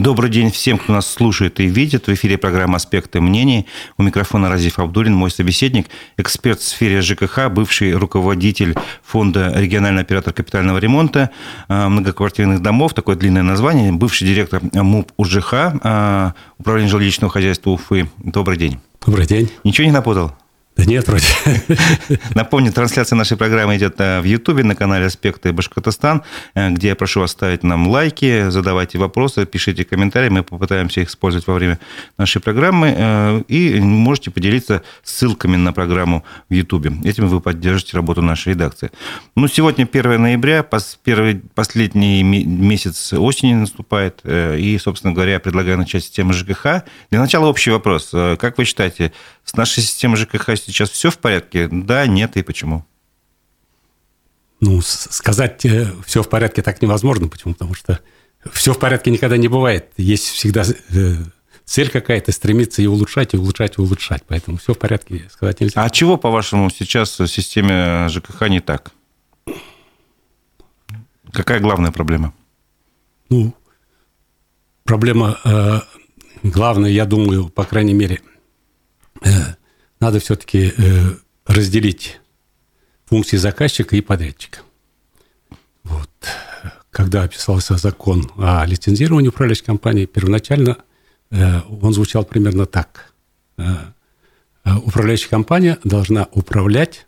Добрый день всем, кто нас слушает и видит. В эфире программа «Аспекты мнений». У микрофона Разиф Абдулин, мой собеседник, эксперт в сфере ЖКХ, бывший руководитель фонда «Региональный оператор капитального ремонта э, многоквартирных домов», такое длинное название, бывший директор МУП УЖХ, э, Управления жилищного хозяйства Уфы. Добрый день. Добрый день. Ничего не напутал? Да нет, вроде. Напомню, трансляция нашей программы идет э, в Ютубе на канале «Аспекты Башкортостан», э, где я прошу вас ставить нам лайки, задавайте вопросы, пишите комментарии, мы попытаемся их использовать во время нашей программы, э, и можете поделиться ссылками на программу в Ютубе. Этим вы поддержите работу нашей редакции. Ну, сегодня 1 ноября, первый, последний месяц осени наступает, и, собственно говоря, я предлагаю начать с темы ЖКХ. Для начала общий вопрос. Как вы считаете, с нашей системой ЖКХ все в порядке? Да, нет и почему? Ну, сказать э, все в порядке так невозможно. Почему? Потому что все в порядке никогда не бывает. Есть всегда э, цель какая-то, стремиться и улучшать, и улучшать, и улучшать. Поэтому все в порядке сказать нельзя. А чего, по-вашему, сейчас в системе ЖКХ не так? Какая главная проблема? Ну, проблема э, главная, я думаю, по крайней мере, Э, надо все-таки э, разделить функции заказчика и подрядчика. Вот. Когда описался закон о лицензировании управляющей компании, первоначально э, он звучал примерно так. Управляющая компания должна управлять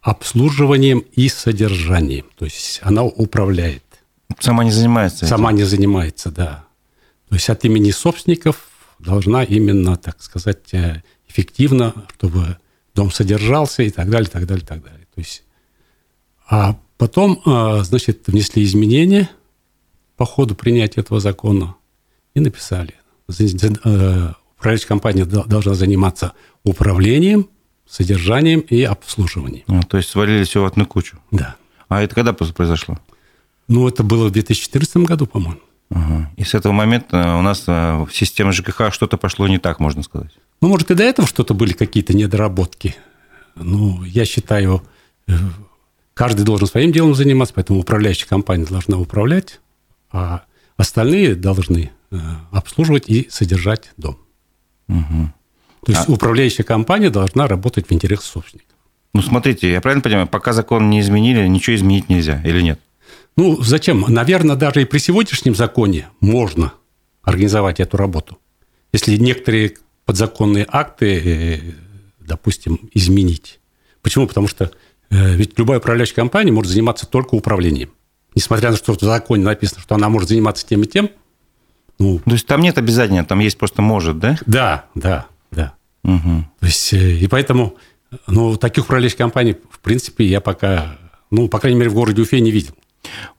обслуживанием и содержанием. То есть она управляет. Сама не занимается. Сама этим. не занимается, да. То есть от имени собственников должна именно, так сказать, эффективно, чтобы дом содержался и так далее, так далее, так далее. То есть, а потом, а, значит, внесли изменения по ходу принятия этого закона и написали. Э, управляющая компания должна заниматься управлением, содержанием и обслуживанием. А, то есть свалили все в одну кучу? Да. А это когда произошло? Ну, это было в 2014 году, по-моему. Ага. И с этого момента у нас э, в системе ЖКХ что-то пошло не так, можно сказать. Ну, может, и до этого что-то были какие-то недоработки. Ну, я считаю, э, каждый должен своим делом заниматься, поэтому управляющая компания должна управлять, а остальные должны э, обслуживать и содержать дом. Угу. То есть а... управляющая компания должна работать в интересах собственников. Ну, смотрите, я правильно понимаю, пока закон не изменили, ничего изменить нельзя или нет? Ну, зачем? Наверное, даже и при сегодняшнем законе можно организовать эту работу. Если некоторые подзаконные акты, э, допустим, изменить. Почему? Потому что э, ведь любая управляющая компания может заниматься только управлением. Несмотря на то, что в законе написано, что она может заниматься тем и тем. Ну, то есть там нет обязательно, там есть просто может, да? Да, да, да. Угу. То есть, э, и поэтому ну, таких управляющих компаний, в принципе, я пока, ну, по крайней мере, в городе Уфе не видел.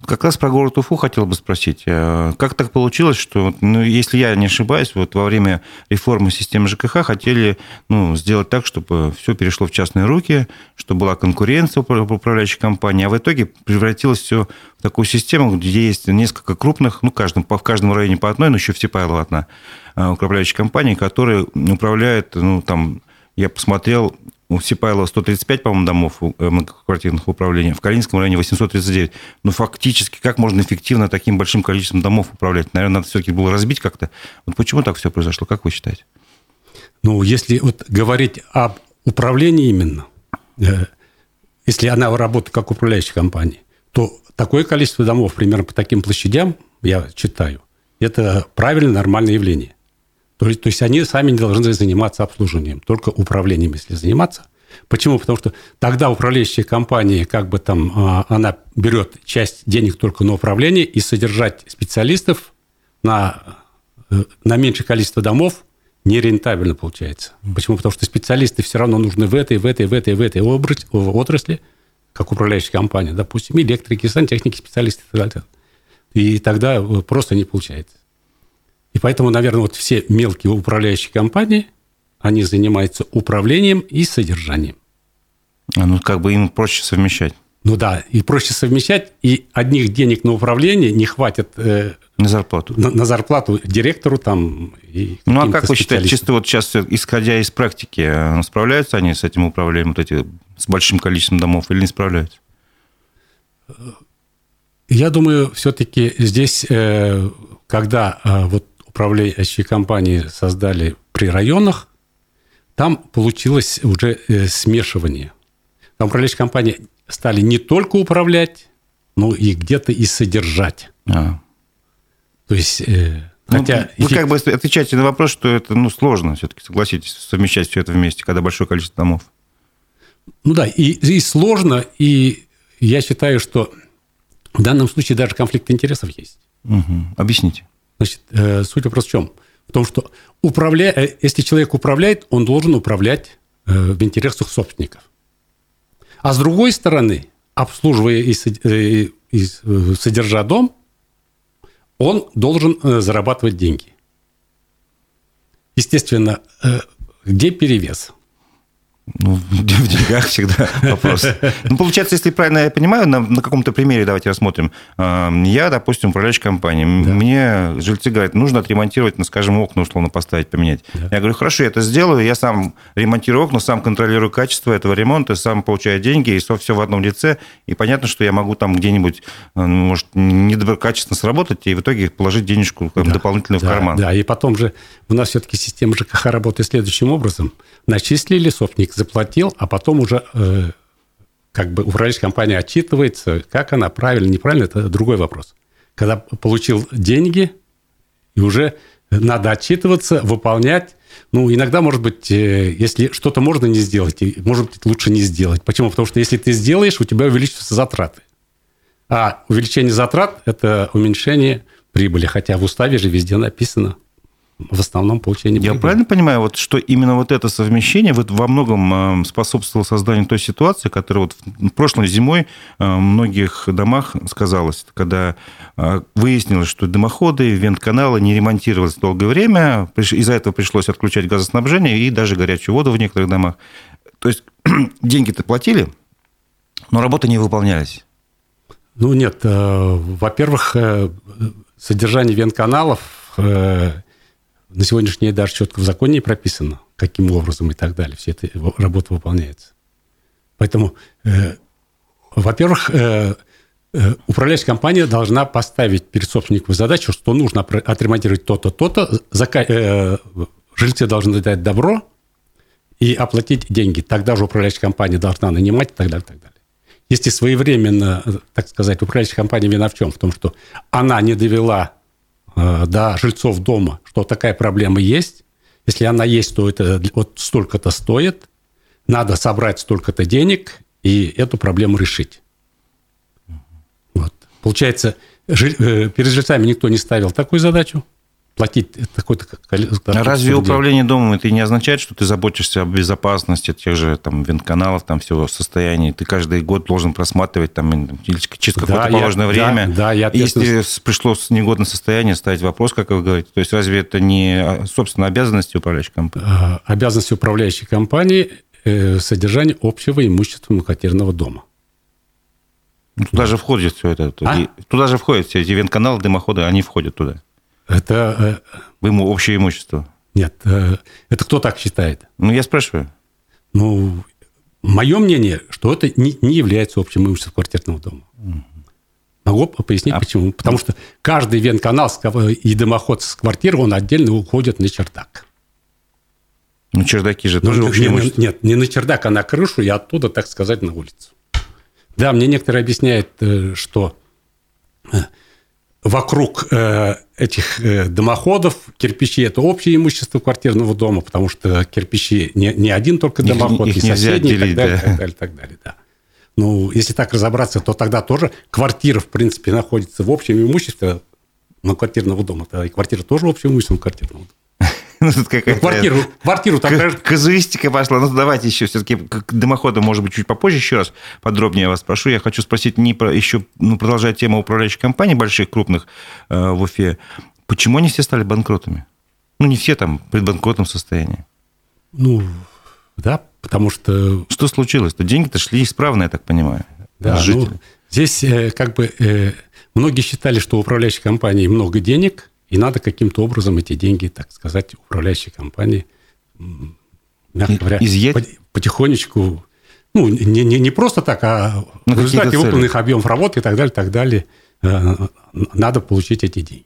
Как раз про город Уфу хотел бы спросить. Э, как так получилось, что, ну, если я не ошибаюсь, вот во время реформы системы ЖКХ хотели ну, сделать так, чтобы все перешло в частные руки, чтобы была конкуренция управляющей компании, а в итоге превратилось все в такую систему, где есть несколько крупных, ну, каждом, в каждом районе по одной, но еще в Сипайлово одна э, управляющая компания, которая управляет, ну, там, я посмотрел, у Сипайлова 135, по-моему, домов э, многоквартирных управлений, в Калининском районе 839. Ну, фактически, как можно эффективно таким большим количеством домов управлять? Наверное, надо все-таки было разбить как-то. Вот почему так все произошло, как вы считаете? Ну, если вот говорить об управлении именно, э, если она работает как управляющая компания, то такое количество домов, примерно по таким площадям, я читаю, это правильное, нормальное явление. То есть, то есть они сами не должны заниматься обслуживанием, только управлением, если заниматься. Почему? Потому что тогда управляющая компания, как бы там, а, она берет часть денег только на управление и содержать специалистов на, э, на меньшее количество домов нерентабельно получается. Почему? Потому что специалисты все равно нужны в этой, в этой, в этой, в этой отрасли, как управляющая компания, допустим, электрики, сантехники, специалисты и так далее. И тогда э, просто не получается. И поэтому, наверное, вот все мелкие управляющие компании, они занимаются управлением и содержанием. А ну, как бы им проще совмещать. Ну да, и проще совмещать, и одних денег на управление не хватит э, на зарплату. На, на зарплату директору там и Ну а как вы считаете, чисто вот сейчас, исходя из практики, э, справляются они с этим управлением, вот эти, с большим количеством домов или не справляются? Я думаю, все-таки здесь, э, когда э, вот управляющие компании создали при районах, там получилось уже э, смешивание. Там управляющие компании стали не только управлять, но и где-то и содержать. А. То есть... Э, ну, хотя вы как бы отвечаете на вопрос, что это ну, сложно все-таки, согласитесь, совмещать все это вместе, когда большое количество домов. Ну да, и, и сложно, и я считаю, что в данном случае даже конфликт интересов есть. Угу. Объясните. Значит, э, суть вопроса в чем? В том, что управля... Э, если человек управляет, он должен управлять э, в интересах собственников. А с другой стороны, обслуживая и, и содержа дом, он должен зарабатывать деньги. Естественно, где перевес? Ну, в деньгах всегда вопрос. Ну, получается, если правильно я понимаю, на, на каком-то примере давайте рассмотрим. Я, допустим, управляющий компанией. Да. Мне жильцы говорят, нужно отремонтировать, ну, скажем, окна условно поставить, поменять. Да. Я говорю, хорошо, я это сделаю, я сам ремонтирую окна, сам контролирую качество этого ремонта, сам получаю деньги, и все в одном лице. И понятно, что я могу там где-нибудь, э, может, недоброкачественно сработать, и в итоге положить денежку да. дополнительно да, в карман. Да, и потом же у нас все-таки система ЖКХ работает следующим образом. Начислили собственник заплатил, а потом уже э, как бы управляющая компания отчитывается, как она правильно, неправильно, это другой вопрос. Когда получил деньги, и уже надо отчитываться, выполнять. Ну, иногда, может быть, э, если что-то можно не сделать, может быть, лучше не сделать. Почему? Потому что если ты сделаешь, у тебя увеличатся затраты. А увеличение затрат – это уменьшение прибыли, хотя в уставе же везде написано – в основном получение прибыли. Я правильно понимаю, вот, что именно вот это совмещение вот во многом э, способствовало созданию той ситуации, которая вот прошлой зимой э, в многих домах сказалась, когда э, выяснилось, что дымоходы, вент-каналы не ремонтировались долгое время, из-за этого пришлось отключать газоснабжение и даже горячую воду в некоторых домах. То есть деньги-то платили, но работы не выполнялись. Ну нет, во-первых, содержание вент-каналов на сегодняшний день даже четко в законе не прописано, каким образом и так далее. Все эта работа выполняется. Поэтому, э, во-первых, э, э, управляющая компания должна поставить перед собственником задачу, что нужно отремонтировать то-то, то-то, зака... э, жильцы должны дать добро и оплатить деньги. Тогда же управляющая компания должна нанимать и так далее, и так далее. Если своевременно, так сказать, управляющая компания вина в чем? В том, что она не довела Э, до жильцов дома, что такая проблема есть. Если она есть, то это вот столько-то стоит. Надо собрать столько-то денег и эту проблему решить. Вот. Получается, э, перед жильцами никто не ставил такую задачу платить такое-то количество. А разве управление домом это не означает, что ты заботишься о безопасности тех же там вентканалов, там всего состояния? Ты каждый год должен просматривать там через какое-то да, положенное я, время. Да, да, я Если пришло негодное состояние, ставить вопрос, как вы говорите. То есть разве это не, а, собственно, обязанности управляющей компании? А, обязанности управляющей компании э, содержание общего имущества многоквартирного дома. Ну, туда же входит все это. А? Туда же входят все эти вентканалы, дымоходы, они входят туда. Это... Э, ему общее имущество? Нет. Э, это кто так считает? Ну, я спрашиваю. Ну, мое мнение, что это не, не является общим имуществом квартирного дома. Могу пояснить, а... почему. Потому что каждый венканал и дымоход с квартиры, он отдельно уходит на чердак. Ну, чердаки же тоже ну, общее не, имущество. Нет, не на чердак, а на крышу и оттуда, так сказать, на улицу. Да, мне некоторые объясняют, э, что вокруг э, этих э, дымоходов кирпичи – это общее имущество квартирного дома, потому что кирпичи не, не один только дымоход, их, их и соседний, делить, и так далее, да. так далее, так далее, да. Ну, если так разобраться, то тогда тоже квартира, в принципе, находится в общем имуществе ну, квартирного дома. Тогда и квартира тоже в общем имуществе квартирного дома. Ну, тут какая-то... Квартиру, квартиру так... Казуистика пошла. Ну, давайте еще все-таки к дымоходу, может быть, чуть попозже еще раз подробнее вас спрошу. Я хочу спросить не про еще, ну, продолжая тему управляющих компаний больших, крупных э, в Уфе. Почему они все стали банкротами? Ну, не все там в предбанкротном состоянии. Ну, да, потому что... Что случилось-то? Деньги-то шли исправно, я так понимаю. Да, ну, здесь э, как бы э, многие считали, что у управляющей компании много денег, и надо каким-то образом эти деньги, так сказать, управляющей компании, мягко говоря, изъять? потихонечку, ну, не, не, не просто так, а На в результате выполненных объемов работы и так далее, так далее, э, надо получить эти деньги.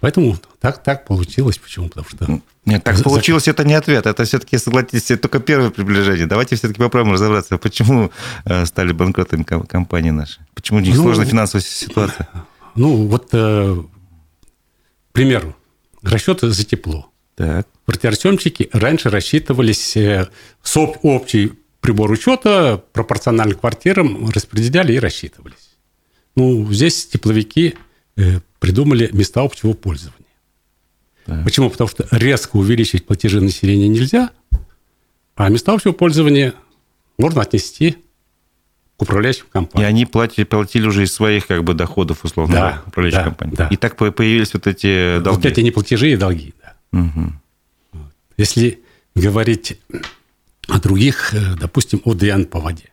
Поэтому так, так получилось. Почему? Потому что... Нет, так получилось, это не ответ. Это все-таки, согласитесь, это только первое приближение. Давайте все-таки попробуем разобраться, почему э, стали банкротами компании наши? Почему у них ну, сложная финансовая ситуация? Ну, вот, э, к примеру, расчеты за тепло. Так. Квартиросъемщики раньше рассчитывались э, с общий прибор учета пропорционально квартирам, распределяли и рассчитывались. Ну, здесь тепловики э, придумали места общего пользования. Так. Почему? Потому что резко увеличить платежи населения нельзя, а места общего пользования можно отнести управляющим компаниям. И они платили, платили уже из своих как бы, доходов, условно, да, управляющих да, компаний. Да. И так появились вот эти долги. Вот эти неплатежи и долги, да. Угу. Если говорить о других, э, допустим, ОДН по воде.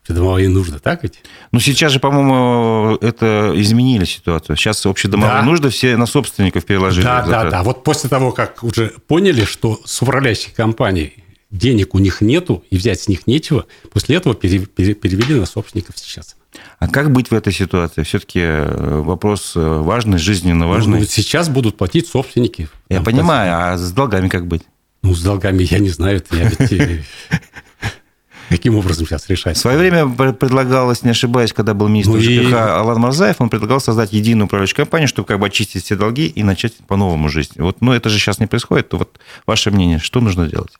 Общедомовые нужды, так ведь? Ну, сейчас же, по-моему, это изменили ситуацию. Сейчас общедомовые да. нужды все на собственников переложили. Да, да, да. Вот после того, как уже поняли, что с управляющих компаний денег у них нету, и взять с них нечего, после этого перевели на собственников сейчас. А как быть в этой ситуации? Все-таки э, вопрос э, важный, жизненно важный. Ну, сейчас будут платить собственники. Я понимаю, а с долгами как быть? Ну, с долгами я не знаю. Это я ведь Каким образом сейчас решать? В свое время предлагалось, не ошибаюсь, когда был министр ну, ЖКХ и... Алан Марзаев, он предлагал создать единую управляющую компанию, чтобы как бы очистить все долги и начать по-новому жизнь. Вот, но это же сейчас не происходит. То вот ваше мнение, что нужно делать?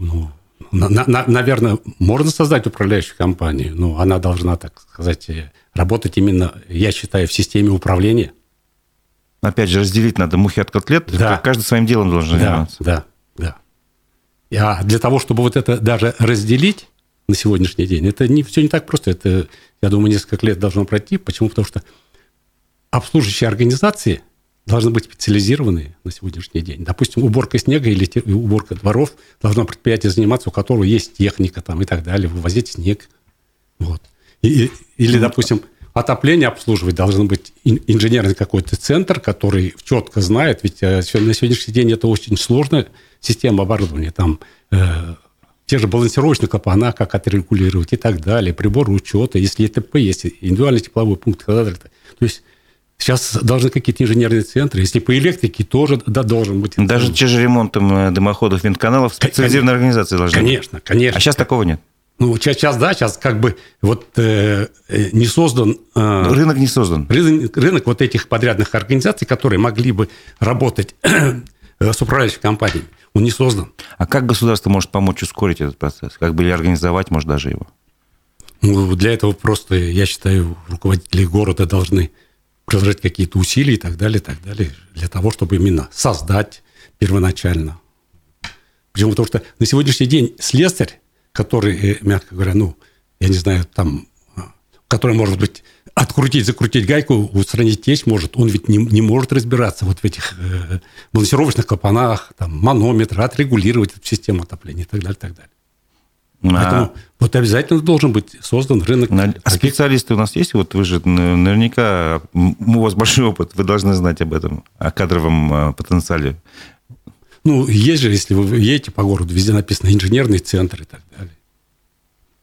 Ну, на, на, наверное, можно создать управляющую компанию, но она должна, так сказать, работать именно, я считаю, в системе управления. Опять же, разделить надо мухи от котлет. Да. Каждый своим делом должен да, заниматься. Да, а для того, чтобы вот это даже разделить на сегодняшний день, это не, все не так просто. Это, я думаю, несколько лет должно пройти. Почему? Потому что обслуживающие организации должны быть специализированные на сегодняшний день. Допустим, уборка снега или уборка дворов должно предприятие заниматься, у которого есть техника там, и так далее, вывозить снег. Вот. И, или, допустим, отопление обслуживать должен быть инженерный какой-то центр, который четко знает, ведь э, на сегодняшний день это очень сложная система оборудования, там э, те же балансировочные клапана, как отрегулировать и так далее, приборы учета, если ЭТП есть, индивидуальный тепловой пункт и так далее. То есть Сейчас должны какие-то инженерные центры. Если по электрике, тоже да, должен быть. Даже те же ремонтом э, дымоходов, винтканалов специализированные организации должны Конечно, быть. конечно. А сейчас такого нет. Ну, сейчас, сейчас да, сейчас как бы вот э, э не создан... Э, рынок не создан. Рынок, рынок вот этих подрядных организаций, которые могли бы работать э, с управляющей компанией, он не создан. А как государство может помочь ускорить этот процесс? Как бы или организовать, может, даже его? Ну, для этого просто, я считаю, руководители города должны приложить какие-то усилия и так далее, и так далее, для того, чтобы именно создать первоначально. Почему? Потому что на сегодняшний день слесарь который, э, мягко говоря, ну, я не знаю, там, а, который, может быть, открутить, закрутить гайку, устранить течь может, он ведь не, не может разбираться вот в этих э, балансировочных клапанах, там, манометр, отрегулировать систему отопления и так далее, и так далее. А... Поэтому вот обязательно должен быть создан рынок. А специалисты у нас есть? Вот вы же наверняка, у вас большой опыт, вы должны знать об этом, о кадровом а, потенциале ну, есть же, если вы едете по городу, везде написано инженерный центр и так далее.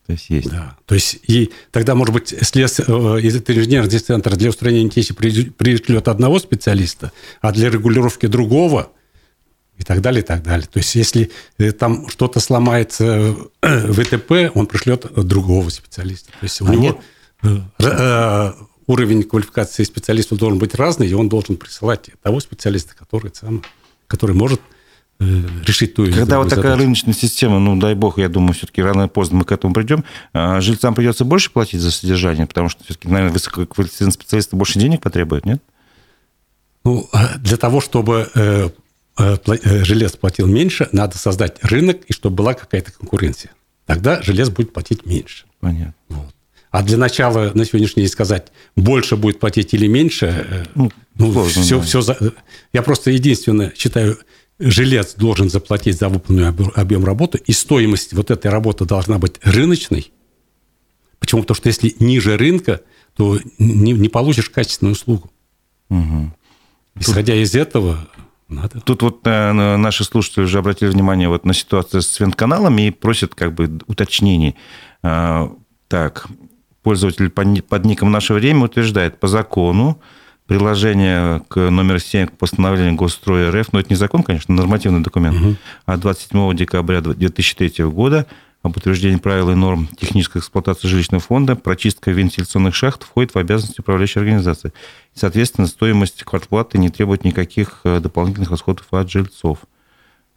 То есть есть. Да. То есть и тогда, может быть, если э, из этого инженерного центра для устранения теси пришлет одного специалиста, а для регулировки другого и так далее, и так далее. То есть если э, там что-то сломается э, в ИТП, он пришлет другого специалиста. То есть у а него нет? уровень квалификации специалистов должен быть разный, и он должен присылать того специалиста, который, сам, который может Э, решить ту или Когда вот такая рыночная система, ну, дай бог, я думаю, все-таки рано или поздно мы к этому придем, а жильцам придется больше платить за содержание, потому что все-таки, наверное, высококвалифицированные специалисты больше денег потребуют, нет? Ну, а для того, чтобы э, э, жилец платил меньше, надо создать рынок, и чтобы была какая-то конкуренция. Тогда жилец будет платить меньше. Понятно. Вот. А для начала на сегодняшний день сказать, больше будет платить или меньше, ну, ну сложно, все, да. все за... Я просто единственное считаю, жилец должен заплатить за выполненный объем работы, и стоимость вот этой работы должна быть рыночной. Почему? Потому что если ниже рынка, то не, не получишь качественную услугу. Угу. Исходя Тут... из этого, надо. Тут вот э, наши слушатели уже обратили внимание вот на ситуацию с вентканалами и просят как бы уточнений. Э, так, пользователь под ником «Наше время» утверждает, по закону приложение к номер 7 к постановлению Госстроя РФ, но это не закон, конечно, нормативный документ, угу. от 27 декабря 2003 года об утверждении правил и норм технической эксплуатации жилищного фонда, прочистка вентиляционных шахт входит в обязанности управляющей организации. И, соответственно, стоимость квартплаты не требует никаких э, дополнительных расходов от жильцов.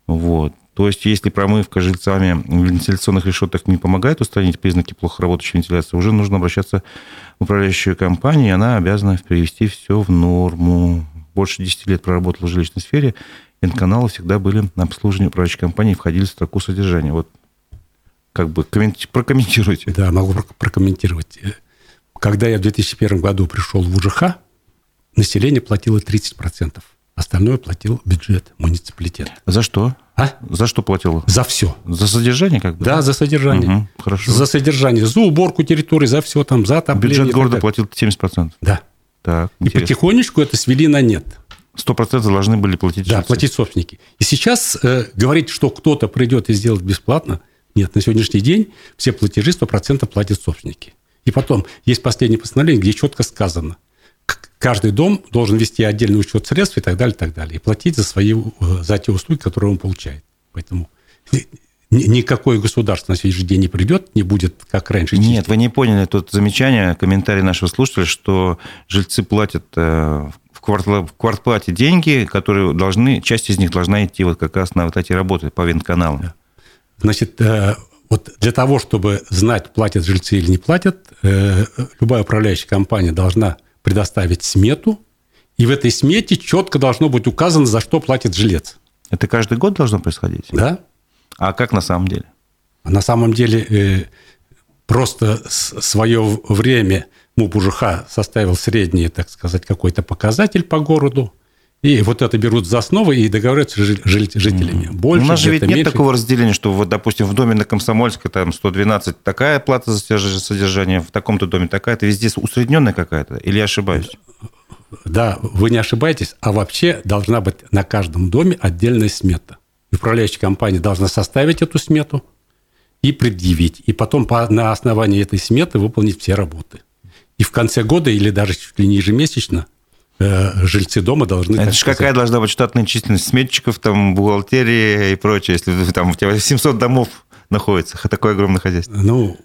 Вот. То есть, если промывка жильцами вентиляционных решеток не помогает устранить признаки плохо работающей вентиляции, уже нужно обращаться в управляющую компанию, и она обязана привести все в норму. Больше 10 лет проработала в жилищной сфере, N-каналы всегда были на обслуживании управляющей компании, входили в строку содержания. Вот как бы прокомментируйте. Да, могу прокомментировать. Когда я в 2001 году пришел в УЖХ, население платило 30%. Остальное платил бюджет, муниципалитет. За что? А? За что платил? За все. За содержание как бы? Да, за содержание. Угу, хорошо. За содержание, за уборку территории, за все там, за отопление. Бюджет города платил 70%? Да. Так, и потихонечку это свели на нет. Сто процентов должны были платить Да, платить собственники. И сейчас э, говорить, что кто-то придет и сделает бесплатно, нет, на сегодняшний день все платежи 100% платят собственники. И потом есть последнее постановление, где четко сказано, каждый дом должен вести отдельный учет средств и так далее, и так далее, и платить за, свои, э, за те услуги, которые он получает. Поэтому никакое государство на сегодняшний день не придет, не будет, как раньше. Нет, вы не поняли тут замечание, комментарий нашего слушателя, что жильцы платят э, в, квартплате деньги, которые должны, часть из них должна идти вот как раз на вот эти работы по винт-каналам. Да. Значит, э, вот для того, чтобы знать, платят жильцы или не платят, э, любая управляющая компания должна предоставить смету, и в этой смете четко должно быть указано, за что платит жилец. Это каждый год должно происходить? Да. А как на самом деле? На самом деле э, просто свое время МУП УЖХ составил средний, так сказать, какой-то показатель по городу, и вот это берут за основу и договариваются с жителями. Больше, У нас же ведь нет меньше. такого разделения, что, вот, допустим, в доме на Комсомольской там 112 такая плата за содержание, в таком-то доме такая. Это везде усредненная какая-то? Или я ошибаюсь? Да, вы не ошибаетесь. А вообще должна быть на каждом доме отдельная смета. И управляющая компания должна составить эту смету и предъявить. И потом по, на основании этой сметы выполнить все работы. И в конце года или даже чуть ли не ежемесячно жильцы дома должны... Это же какая должна быть штатная численность сметчиков, там, бухгалтерии и прочее, если там у тебя 700 домов находится, такое огромное хозяйство? Ну,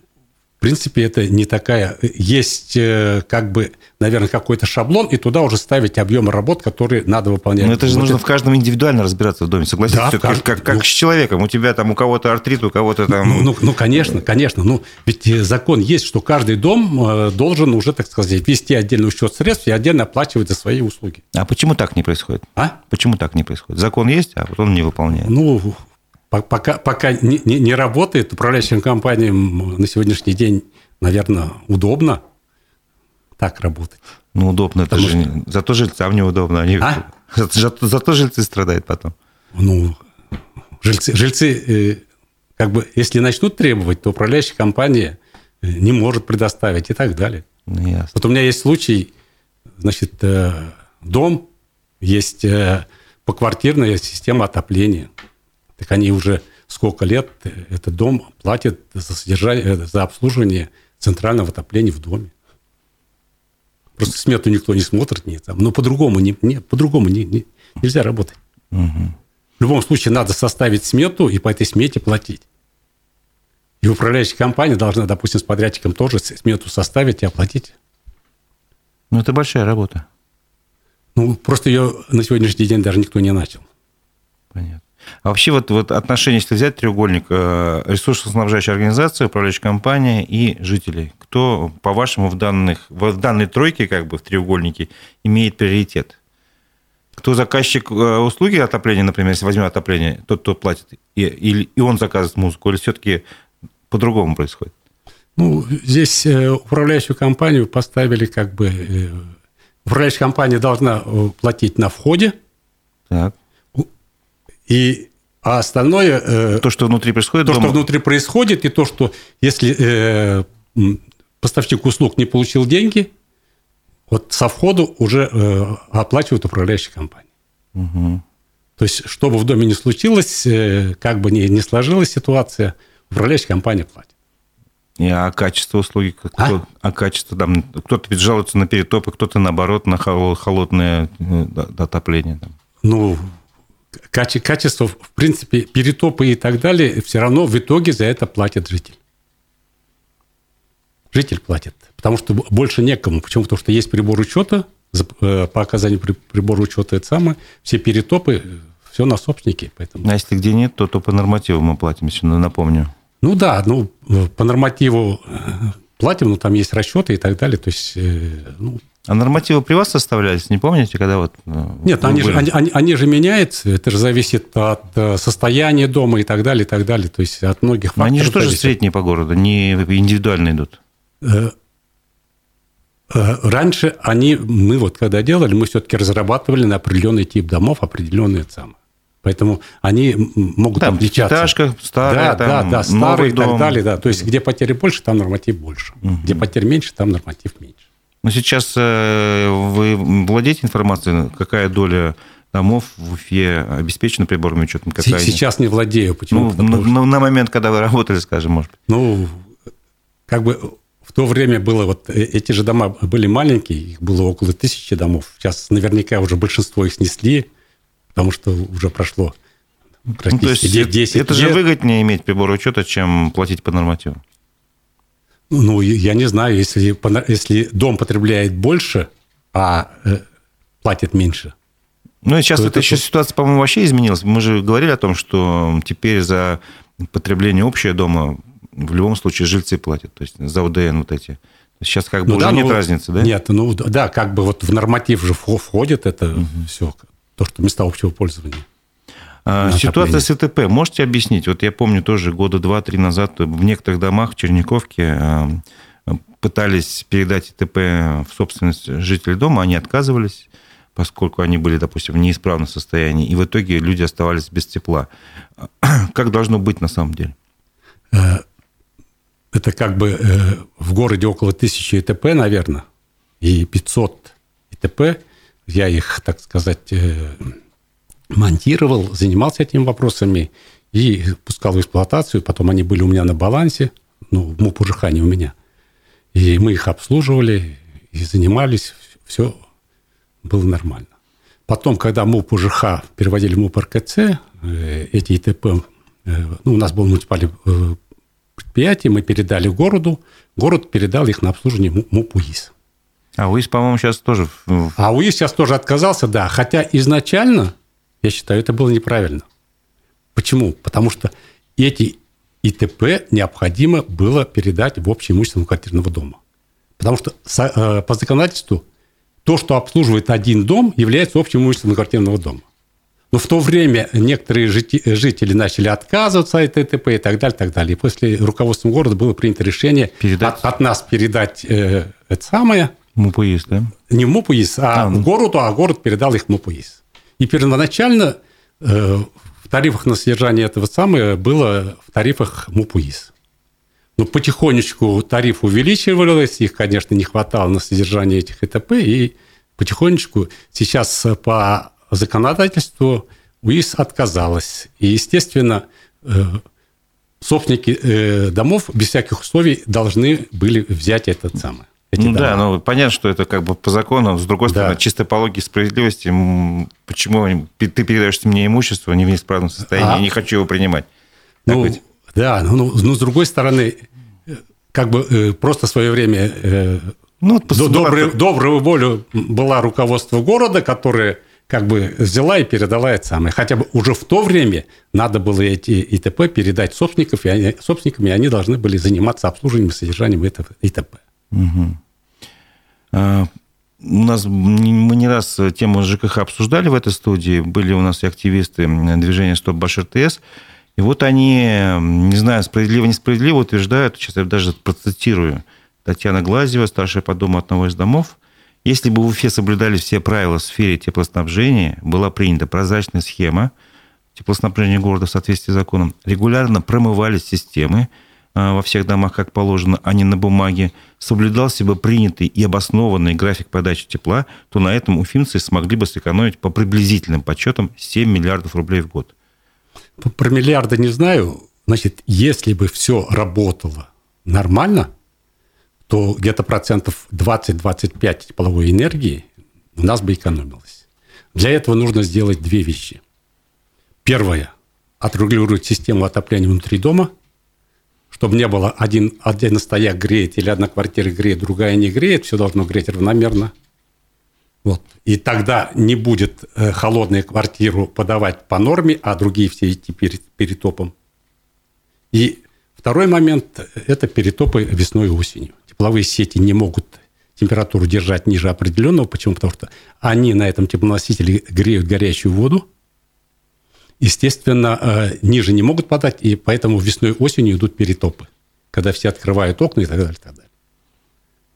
принципе, это не такая... Есть э, как бы, наверное, какой-то шаблон, и туда уже ставить объемы работ, которые надо выполнять. Но это же вот нужно это... в каждом индивидуально разбираться в доме, согласитесь? Да, кажд... как, как, ну... с человеком. У тебя там у кого-то артрит, у кого-то там... Ну, ну, ну, конечно, конечно. Ну, ведь э, закон есть, что каждый дом э, должен уже, так сказать, вести отдельный учет средств и отдельно оплачивать за свои услуги. А почему так не происходит? А? Почему так не происходит? Закон есть, а вот он не выполняет. Ну, пока, пока не, не, не работает, управляющим компаниям на сегодняшний день наверное, удобно так работать. Ну, удобно. это же... Что... Зато жильцам неудобно. Они... А? Зато, зато жильцы страдают потом. Ну, жильцы, жильцы э, как бы, если начнут требовать, то управляющая компания э, не может предоставить и так далее. Ну, ясно. Вот у меня есть случай, значит, э, дом, есть поквартирная система отопления. Так они уже сколько лет этот дом платит за содержание, за обслуживание центрального отопления в доме. Просто смету никто не смотрит, нет. Но по-другому, не, не, по-другому не, не, нельзя работать. Угу. В любом случае надо составить смету и по этой смете платить. И управляющая компания должна, допустим, с подрядчиком тоже смету составить и оплатить. Ну, это большая работа. Ну, просто ее на сегодняшний день даже никто не начал. Понятно. А вообще вот, вот отношения, если взять треугольник, э, ресурсоснабжающая организация, управляющая компания и жители, кто, по-вашему, в, данных, в данной тройке, как бы в треугольнике, имеет приоритет? Кто заказчик э, услуги отопления, например, если возьмем отопление, тот, кто платит, и, и, и он заказывает музыку, или все-таки по-другому происходит? Ну, здесь э, управляющую компанию поставили как бы... Управляющая компания должна платить на входе, так. И а остальное... Э, то, что внутри происходит То, дома. что внутри происходит, и то, что если э, поставщик услуг не получил деньги, вот со входу уже э, оплачивают управляющая компания. Угу. То есть, что бы в доме ни случилось, как бы ни, ни сложилась ситуация, управляющая компания платит. И, а качество услуги? Кто, а? а качество, там, кто-то ведь жалуется на перетопы, кто-то, наоборот, на холодное э, отопление. Там. Ну, качество, в принципе, перетопы и так далее, все равно в итоге за это платит житель. Житель платит, потому что больше некому. Почему? Потому что есть прибор учета, э, по оказанию прибора учета это самое, все перетопы, все на собственнике. Поэтому... А если где нет, то, то по нормативу мы платим, если напомню. Ну да, ну по нормативу э, платим, но там есть расчеты и так далее. То есть, э, ну, а нормативы при вас составлялись, не помните, когда вот... Э, Нет, они же, они, они, они же меняются, это же зависит от состояния дома и так далее, и так далее, то есть от многих факторов. они же тоже зависит. средние по городу, не индивидуально идут. Раньше они, мы вот когда делали, мы все-таки разрабатывали на определенный тип домов определенные самые. Поэтому они могут там, отличаться. Пятиэтажка, старая, да, там, да, да, старые и дом. так далее. Да. То есть, где потери больше, там норматив больше. Угу. Где потери меньше, там норматив меньше. Но сейчас э, вы владеете информацией, какая доля домов в Уфе обеспечена приборами учета? Какая сейчас не владею. Почему? Ну, на, что... на момент, когда вы работали, скажем, может быть. Ну, как бы в то время было, вот э, эти же дома были маленькие, их было около тысячи домов. Сейчас наверняка уже большинство их снесли, потому что уже прошло практически ну, то есть 10 Это лет. же выгоднее иметь прибор учета, чем платить по нормативу. Ну, я не знаю, если, если дом потребляет больше, а э, платит меньше. Ну, и сейчас это, это еще ситуация, по-моему, вообще изменилась. Мы же говорили о том, что теперь за потребление общее дома в любом случае жильцы платят, то есть за УДН вот эти. Сейчас как бы ну, уже да, нет ну, разницы, да? Нет, ну да, как бы вот в норматив же входит это угу. все то, что места общего пользования. А, ситуация с ИТП. Можете объяснить? Вот я помню тоже года два-три назад в некоторых домах в Черниковке а, пытались передать ИТП в собственность жителей дома, они отказывались, поскольку они были, допустим, в неисправном состоянии, и в итоге люди оставались без тепла. Как должно быть на самом деле? Э, это как бы э, в городе около тысячи ИТП, наверное, и 500 ИТП – я их, так сказать, э, монтировал, занимался этими вопросами и пускал в эксплуатацию. Потом они были у меня на балансе, ну, МУП УЖХ не у меня. И мы их обслуживали и занимались, все было нормально. Потом, когда МУП УЖХ переводили в МУП РКЦ, э, эти ИТП, э, ну, у нас был муниципальный предприятие, мы передали городу, город передал их на обслуживание МУП УИС. А УИС, по-моему, сейчас тоже... А УИС сейчас тоже отказался, да. Хотя изначально, я считаю, это было неправильно. Почему? Потому что эти ИТП необходимо было передать в общее имущество квартирного дома. Потому что э, по законодательству то, что обслуживает один дом, является общим имуществом квартирного дома. Но в то время некоторые жители начали отказываться от ИТП и так далее, так далее. И после руководством города было принято решение передать. От, от нас передать э, это самое – МУПУИС, да? Не в МУПУИС, а, а ну. городу, а город передал их в МУПУИС. И первоначально э, в тарифах на содержание этого самого было в тарифах МУПУИС. Но потихонечку тариф увеличивался, их, конечно, не хватало на содержание этих ИТП, и потихонечку сейчас по законодательству УИС отказалась. И, естественно, э, собственники э, домов без всяких условий должны были взять этот самый эти ну дома. да, ну понятно, что это как бы по закону. С другой стороны, да. чисто по логике справедливости, почему ты передаешь мне имущество не в неисправном состоянии, а? я не хочу его принимать. Ну, да, ну, ну, ну, с другой стороны, как бы э, просто в свое время э, ну, вот добрый, добрую волю была руководство города, которое как бы взяла и передала это самое. Хотя бы уже в то время надо было эти ИТП передать собственников, и они, собственникам, и они должны были заниматься обслуживанием и содержанием этого ИТП. Угу. А, у нас мы не раз тему ЖКХ обсуждали в этой студии. Были у нас и активисты движения «Стоп Баш РТС». И вот они, не знаю, справедливо, несправедливо утверждают, сейчас я даже процитирую, Татьяна Глазева, старшая по дому одного из домов, если бы в Уфе соблюдали все правила в сфере теплоснабжения, была принята прозрачная схема теплоснабжения города в соответствии с законом, регулярно промывались системы, во всех домах, как положено, а не на бумаге, соблюдался бы принятый и обоснованный график подачи тепла, то на этом уфимцы смогли бы сэкономить по приблизительным подсчетам 7 миллиардов рублей в год. Про миллиарды не знаю. Значит, если бы все работало нормально, то где-то процентов 20-25 тепловой энергии у нас бы экономилось. Для этого нужно сделать две вещи. Первое – отрегулировать систему отопления внутри дома, чтобы не было один, один стояк греет или одна квартира греет, другая не греет, все должно греть равномерно. Вот. И тогда не будет э, холодную квартиру подавать по норме, а другие все идти перед, перетопом. И второй момент – это перетопы весной и осенью. Тепловые сети не могут температуру держать ниже определенного. Почему? Потому что они на этом теплоносителе греют горячую воду. Естественно, э, ниже не могут подать, и поэтому весной и осенью идут перетопы, когда все открывают окна и так далее. И, так далее.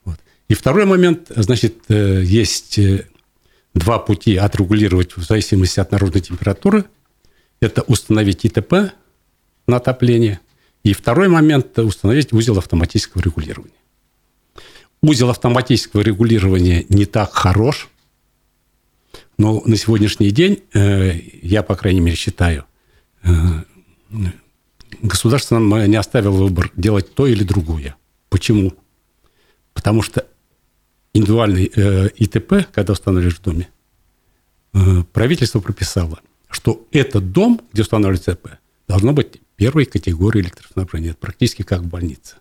Вот. и второй момент, значит, э, есть э, два пути отрегулировать в зависимости от народной температуры. Это установить ИТП на отопление. И второй момент – установить узел автоматического регулирования узел автоматического регулирования не так хорош, но на сегодняшний день, э, я, по крайней мере, считаю, э, государство нам не оставило выбор делать то или другое. Почему? Потому что индивидуальный э, ИТП, когда устанавливаешь в доме, правительство прописало, что этот дом, где устанавливается ИТП, должно быть первой категории электроснабжения. Это практически как больница.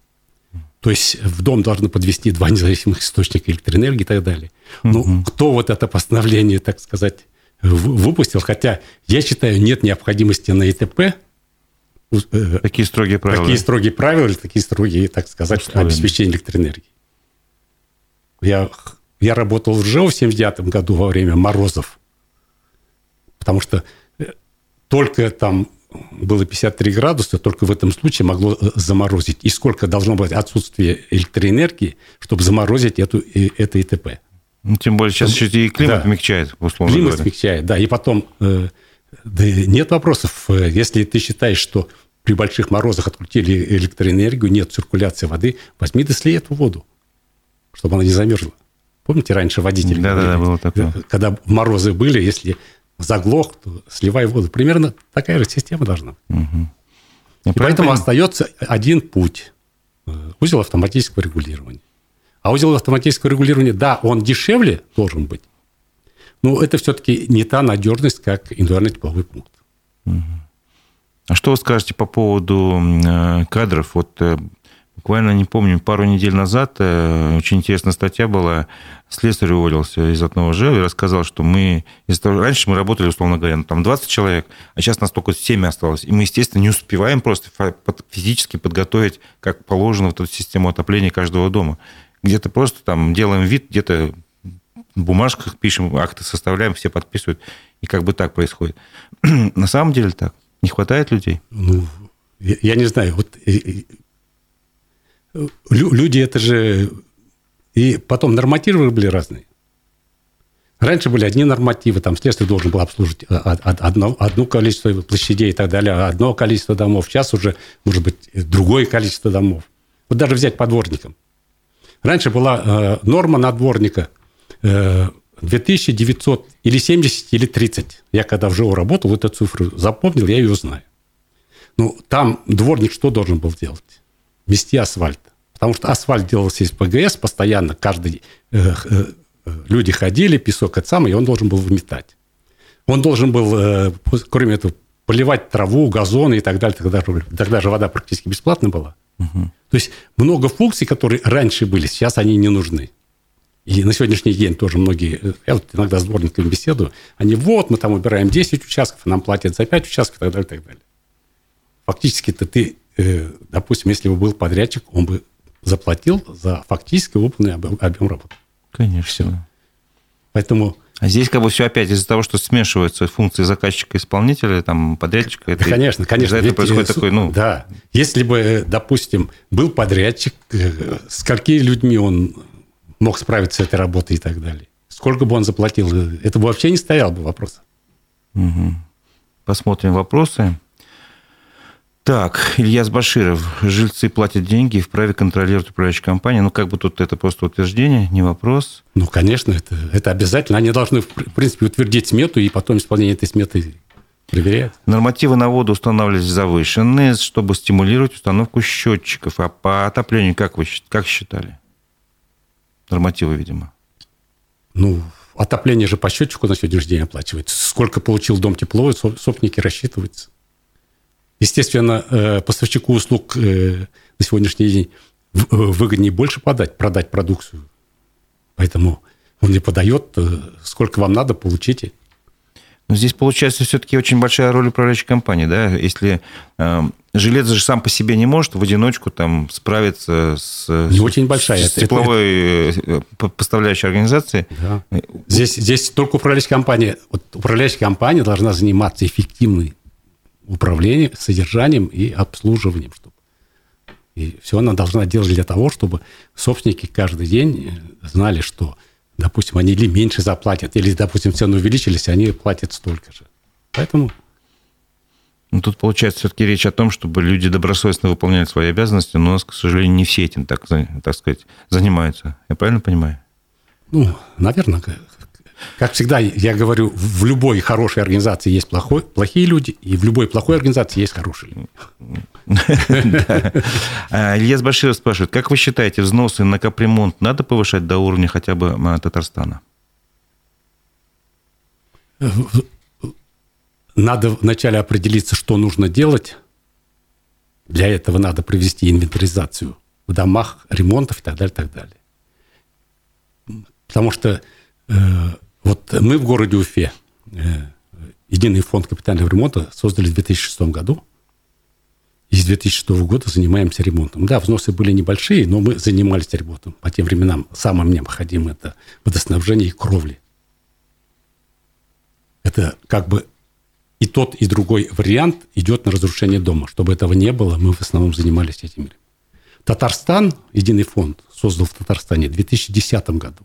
То есть в дом должны подвести два независимых источника электроэнергии и так далее. Ну, угу. кто вот это постановление, так сказать, выпустил? Хотя я считаю, нет необходимости на ИТП. Э, такие строгие правила. Такие строгие правила, такие строгие, так сказать, Условия. обеспечения электроэнергии. Я, я работал в ЖЭО в 79 году во время морозов. Потому что э, только там было 53 градуса, только в этом случае могло э, заморозить. И сколько должно быть отсутствие электроэнергии, чтобы заморозить эту, это ИТП. Ну, тем более сейчас еще и климат да. мягчает, условно Климат говоря. смягчает, да. И потом, э, да, нет вопросов. Э, если ты считаешь, что при больших морозах открутили электроэнергию, нет циркуляции воды, возьми да слей эту воду, чтобы она не замерзла. Помните, раньше водители да, говорили, да, да, было такое. когда морозы были, если заглох, сливай воду. Примерно такая же система должна быть. Угу. И поэтому остается один путь. Э, узел автоматического регулирования. А узел автоматического регулирования, да, он дешевле должен быть, но это все-таки не та надежность, как индивидуальный тепловой пункт. А что вы скажете по поводу э, кадров? Вот э, Буквально, не помню, пару недель назад э, очень интересная статья была. Слесарь уволился из одного ЖЭВ и рассказал, что мы... Раньше мы работали, условно говоря, ну, там 20 человек, а сейчас нас только 7 осталось. И мы, естественно, не успеваем просто физически подготовить, как положено, вот эту систему отопления каждого дома. Где-то просто там делаем вид, где-то бумажках пишем, акты составляем, все подписывают. И как бы так происходит. На самом деле так. Не хватает людей? Ну, я, я не знаю. Вот люди это же... И потом нормативы были разные. Раньше были одни нормативы, там следствие должен был обслужить одно, одно количество площадей и так далее, одно количество домов. Сейчас уже, может быть, другое количество домов. Вот даже взять по дворникам. Раньше была э, норма на дворника э, 2900 или 70 или 30. Я когда в ЖО работал, эту цифру запомнил, я ее знаю. Ну, там дворник что должен был делать? Вести асфальт. Потому что асфальт делался из ПГС постоянно, каждый э, э, люди ходили, песок это самое, и он должен был выметать. Он должен был, э, кроме этого, поливать траву, газоны и так далее. Тогда, тогда же вода практически бесплатная была. Угу. То есть много функций, которые раньше были, сейчас они не нужны. И на сегодняшний день тоже многие, я вот иногда с дворниками беседую, они вот, мы там убираем 10 участков, нам платят за 5 участков и так далее, и так далее. Фактически-то ты, допустим, если бы был подрядчик, он бы заплатил за фактически выполненный объем, объем работы. Конечно. Все. Поэтому... А здесь как бы все опять из-за того, что смешиваются функции заказчика исполнителя, там, подрядчика. Это, конечно, конечно. Это происходит такой, ну... Да. Если бы, допустим, был подрядчик, э, с какими людьми он мог справиться с этой работой и так далее. Сколько бы он заплатил, это бы вообще не стоял бы вопрос. Угу. Посмотрим вопросы. Так, Ильяс Баширов. Жильцы платят деньги и вправе контролировать управляющую компанию. Ну, как бы тут это просто утверждение, не вопрос. Ну, конечно, это, это обязательно. Они должны, в принципе, утвердить смету и потом исполнение этой сметы проверяют. Нормативы на воду устанавливались завышенные, чтобы стимулировать установку счетчиков. А по отоплению как вы как считали? Нормативы, видимо. Ну, отопление же по счетчику на сегодняшний день оплачивается. Сколько получил дом тепло, собственники рассчитываются. Естественно, э, поставщику услуг э, на сегодняшний день э, выгоднее больше подать, продать продукцию. Поэтому он не подает, сколько вам надо, получите. Но здесь получается все-таки очень большая роль управляющей компании, да? Если э, жилец же сам по себе не может в одиночку там справиться с, не очень большая, с тепловой это... поставляющей организацией. Да. Здесь, здесь только управляющая компания. Вот управляющая компания должна заниматься эффективным управлением, содержанием и обслуживанием. Чтобы... И все она должна делать для того, чтобы собственники каждый день знали, что допустим, они или меньше заплатят, или, допустим, цены увеличились, они платят столько же. Поэтому... Ну, тут получается все-таки речь о том, чтобы люди добросовестно выполняли свои обязанности, но у нас, к сожалению, не все этим, так, так сказать, занимаются. Я правильно понимаю? Ну, наверное, как всегда, я говорю, в любой хорошей организации есть плохой, плохие люди, и в любой плохой организации есть хорошие люди. А, Илья Баширов спрашивает, как вы считаете, взносы на капремонт надо повышать до уровня хотя бы а, Татарстана? Надо вначале определиться, что нужно делать. Для этого надо провести инвентаризацию в домах, ремонтов и так далее, так далее. Потому что э, вот мы в городе Уфе э, единый фонд капитального ремонта создали в 2006 году. И с 2006 года занимаемся ремонтом. Да, взносы были небольшие, но мы занимались ремонтом. По тем временам самым необходимым это водоснабжение и кровли. Это как бы и тот, и другой вариант идет на разрушение дома. Чтобы этого не было, мы в основном занимались этим. Татарстан, единый фонд, создал в Татарстане в 2010 году.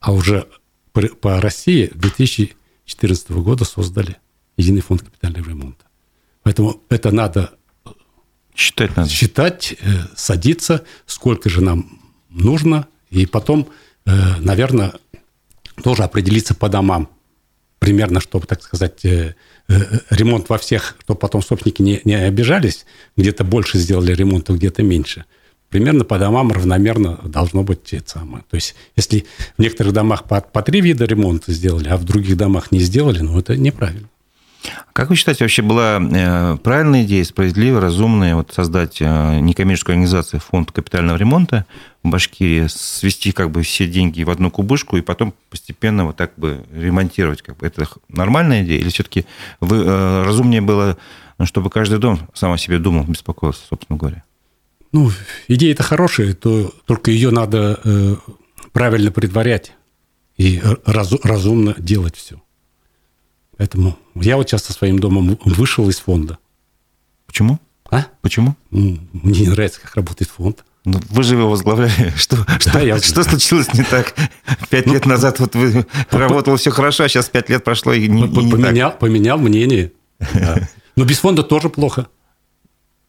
А уже по России 2014 года создали единый фонд капитального ремонта. Поэтому это надо считать, надо. считать э, садиться, сколько же нам нужно, и потом, э, наверное, тоже определиться по домам, примерно, чтобы, так сказать, э, ремонт во всех, чтобы потом собственники не, не обижались, где-то больше сделали ремонта, где-то меньше – примерно по домам равномерно должно быть те самые. То есть, если в некоторых домах по, по три вида ремонта сделали, а в других домах не сделали, ну, это неправильно. Как вы считаете, вообще была э, правильная идея, справедливая, разумная вот создать э, некоммерческую организацию фонд капитального ремонта в Башкирии, свести как бы все деньги в одну кубышку и потом постепенно вот так бы ремонтировать? Как бы это нормальная идея? Или все-таки вы, э, разумнее было, чтобы каждый дом сам о себе думал, беспокоился, собственно говоря? Ну, идея-то хорошая, то только ее надо э, правильно предварять и раз, разумно делать все. Поэтому я вот сейчас со своим домом вышел из фонда. Почему? А? Почему? Ну, мне не нравится, как работает фонд. Ну, вы же его возглавляли. Что, да, что, я... что случилось не так? Пять ну, лет назад вот вы работало все хорошо, а сейчас пять лет прошло и не, и не поменял, так. Поменял мнение. Да. Но без фонда тоже плохо.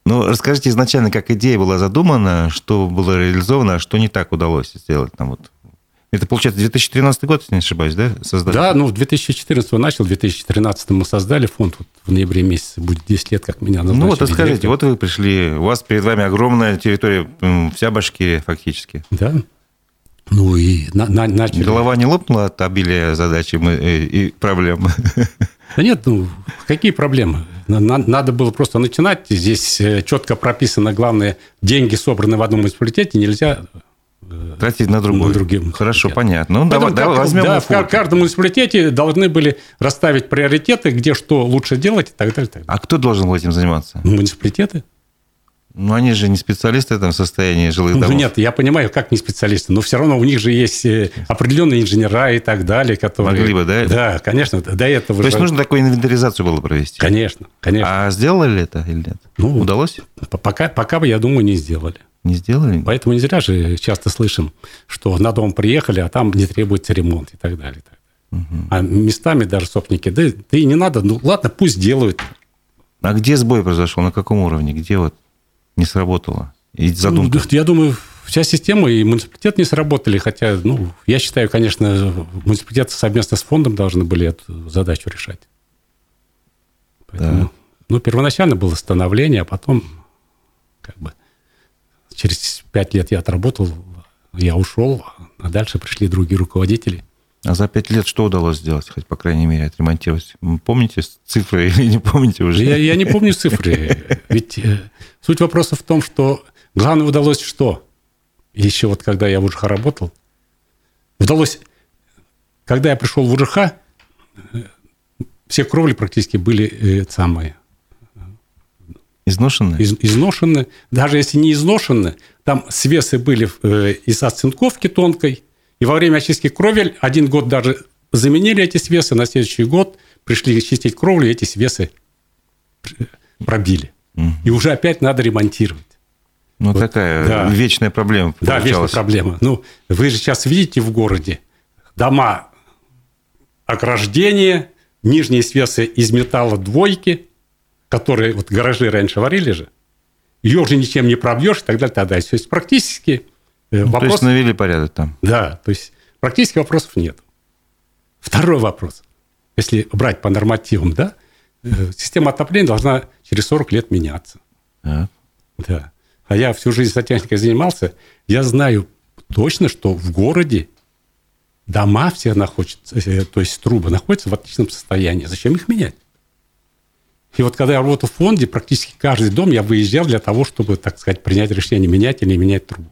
Ну, расскажите изначально, как идея была задумана, что было реализовано, а что не так удалось сделать там вот. Это, получается, 2013 год, если не ошибаюсь, да, создали? Да, ну, в 2014 начал, в 2013 мы создали фонд, вот в ноябре месяце будет 10 лет, как меня назначили. Ну, вот расскажите, вот вы пришли, у вас перед вами огромная территория, вся Башкирия фактически. Да. Ну, и на, на, начали... Голова не лопнула от обилия задач и, и проблем? Да нет, ну, какие проблемы? Надо было просто начинать. Здесь э, четко прописано, главное, деньги, собранные в одном муниципалитете, нельзя э, Тратить на другой. На другим. Хорошо, нет. понятно. Ну, давай, давай возьмем да, в каждом муниципалитете должны были расставить приоритеты, где что лучше делать и так далее. так далее. А кто должен был этим заниматься? Муниципалитеты. Ну, они же не специалисты в этом состоянии жилых ну, домов. Нет, я понимаю, как не специалисты, но все равно у них же есть э, определенные инженера и так далее, которые... Могли бы, да? Да, конечно, до этого То же... есть нужно такую инвентаризацию было провести? Конечно, конечно. А сделали ли это или нет? Ну, Удалось? Пока, пока бы, я думаю, не сделали. Не сделали? Поэтому не зря же часто слышим, что на дом приехали, а там не требуется ремонт и так далее. Угу. А местами даже собственники, да, да и не надо, ну ладно, пусть делают. А где сбой произошел, на каком уровне, где вот не сработало? И задумка? Ну, я думаю, вся система и муниципалитет не сработали, хотя, ну, я считаю, конечно, муниципалитеты совместно с фондом должны были эту задачу решать. Поэтому, да. Ну, первоначально было становление, а потом как бы через пять лет я отработал, я ушел, а дальше пришли другие руководители. А за пять лет что удалось сделать, хоть по крайней мере, отремонтировать? Помните цифры или не помните уже? Я, я не помню цифры. Ведь э, суть вопроса в том, что главное удалось что? Еще вот когда я в УЖХ работал, удалось, когда я пришел в УЖХ, э, все кровли практически были э, самые Изношенные? Из, изношенные. Даже если не изношенные, там свесы были из оцинковки тонкой. И во время очистки кровель один год даже заменили эти свесы, на следующий год пришли чистить кровлю, и эти свесы пробили. Угу. И уже опять надо ремонтировать. Ну, вот, такая да. вечная проблема Да, вечная проблема. Ну, вы же сейчас видите в городе дома ограждения, нижние свесы из металла двойки – которые вот гаражи раньше варили же, ее уже ничем не пробьешь и так далее, и так далее. То есть практически ну, вопрос... То есть навели порядок там. Да, то есть практически вопросов нет. Второй вопрос. Если брать по нормативам, да, э, система отопления должна через 40 лет меняться. А. Да. А я всю жизнь сантехникой занимался, я знаю точно, что в городе дома все находятся, э, то есть трубы находятся в отличном состоянии. Зачем их менять? И вот когда я работал в фонде, практически каждый дом я выезжал для того, чтобы, так сказать, принять решение, менять или не менять трубу.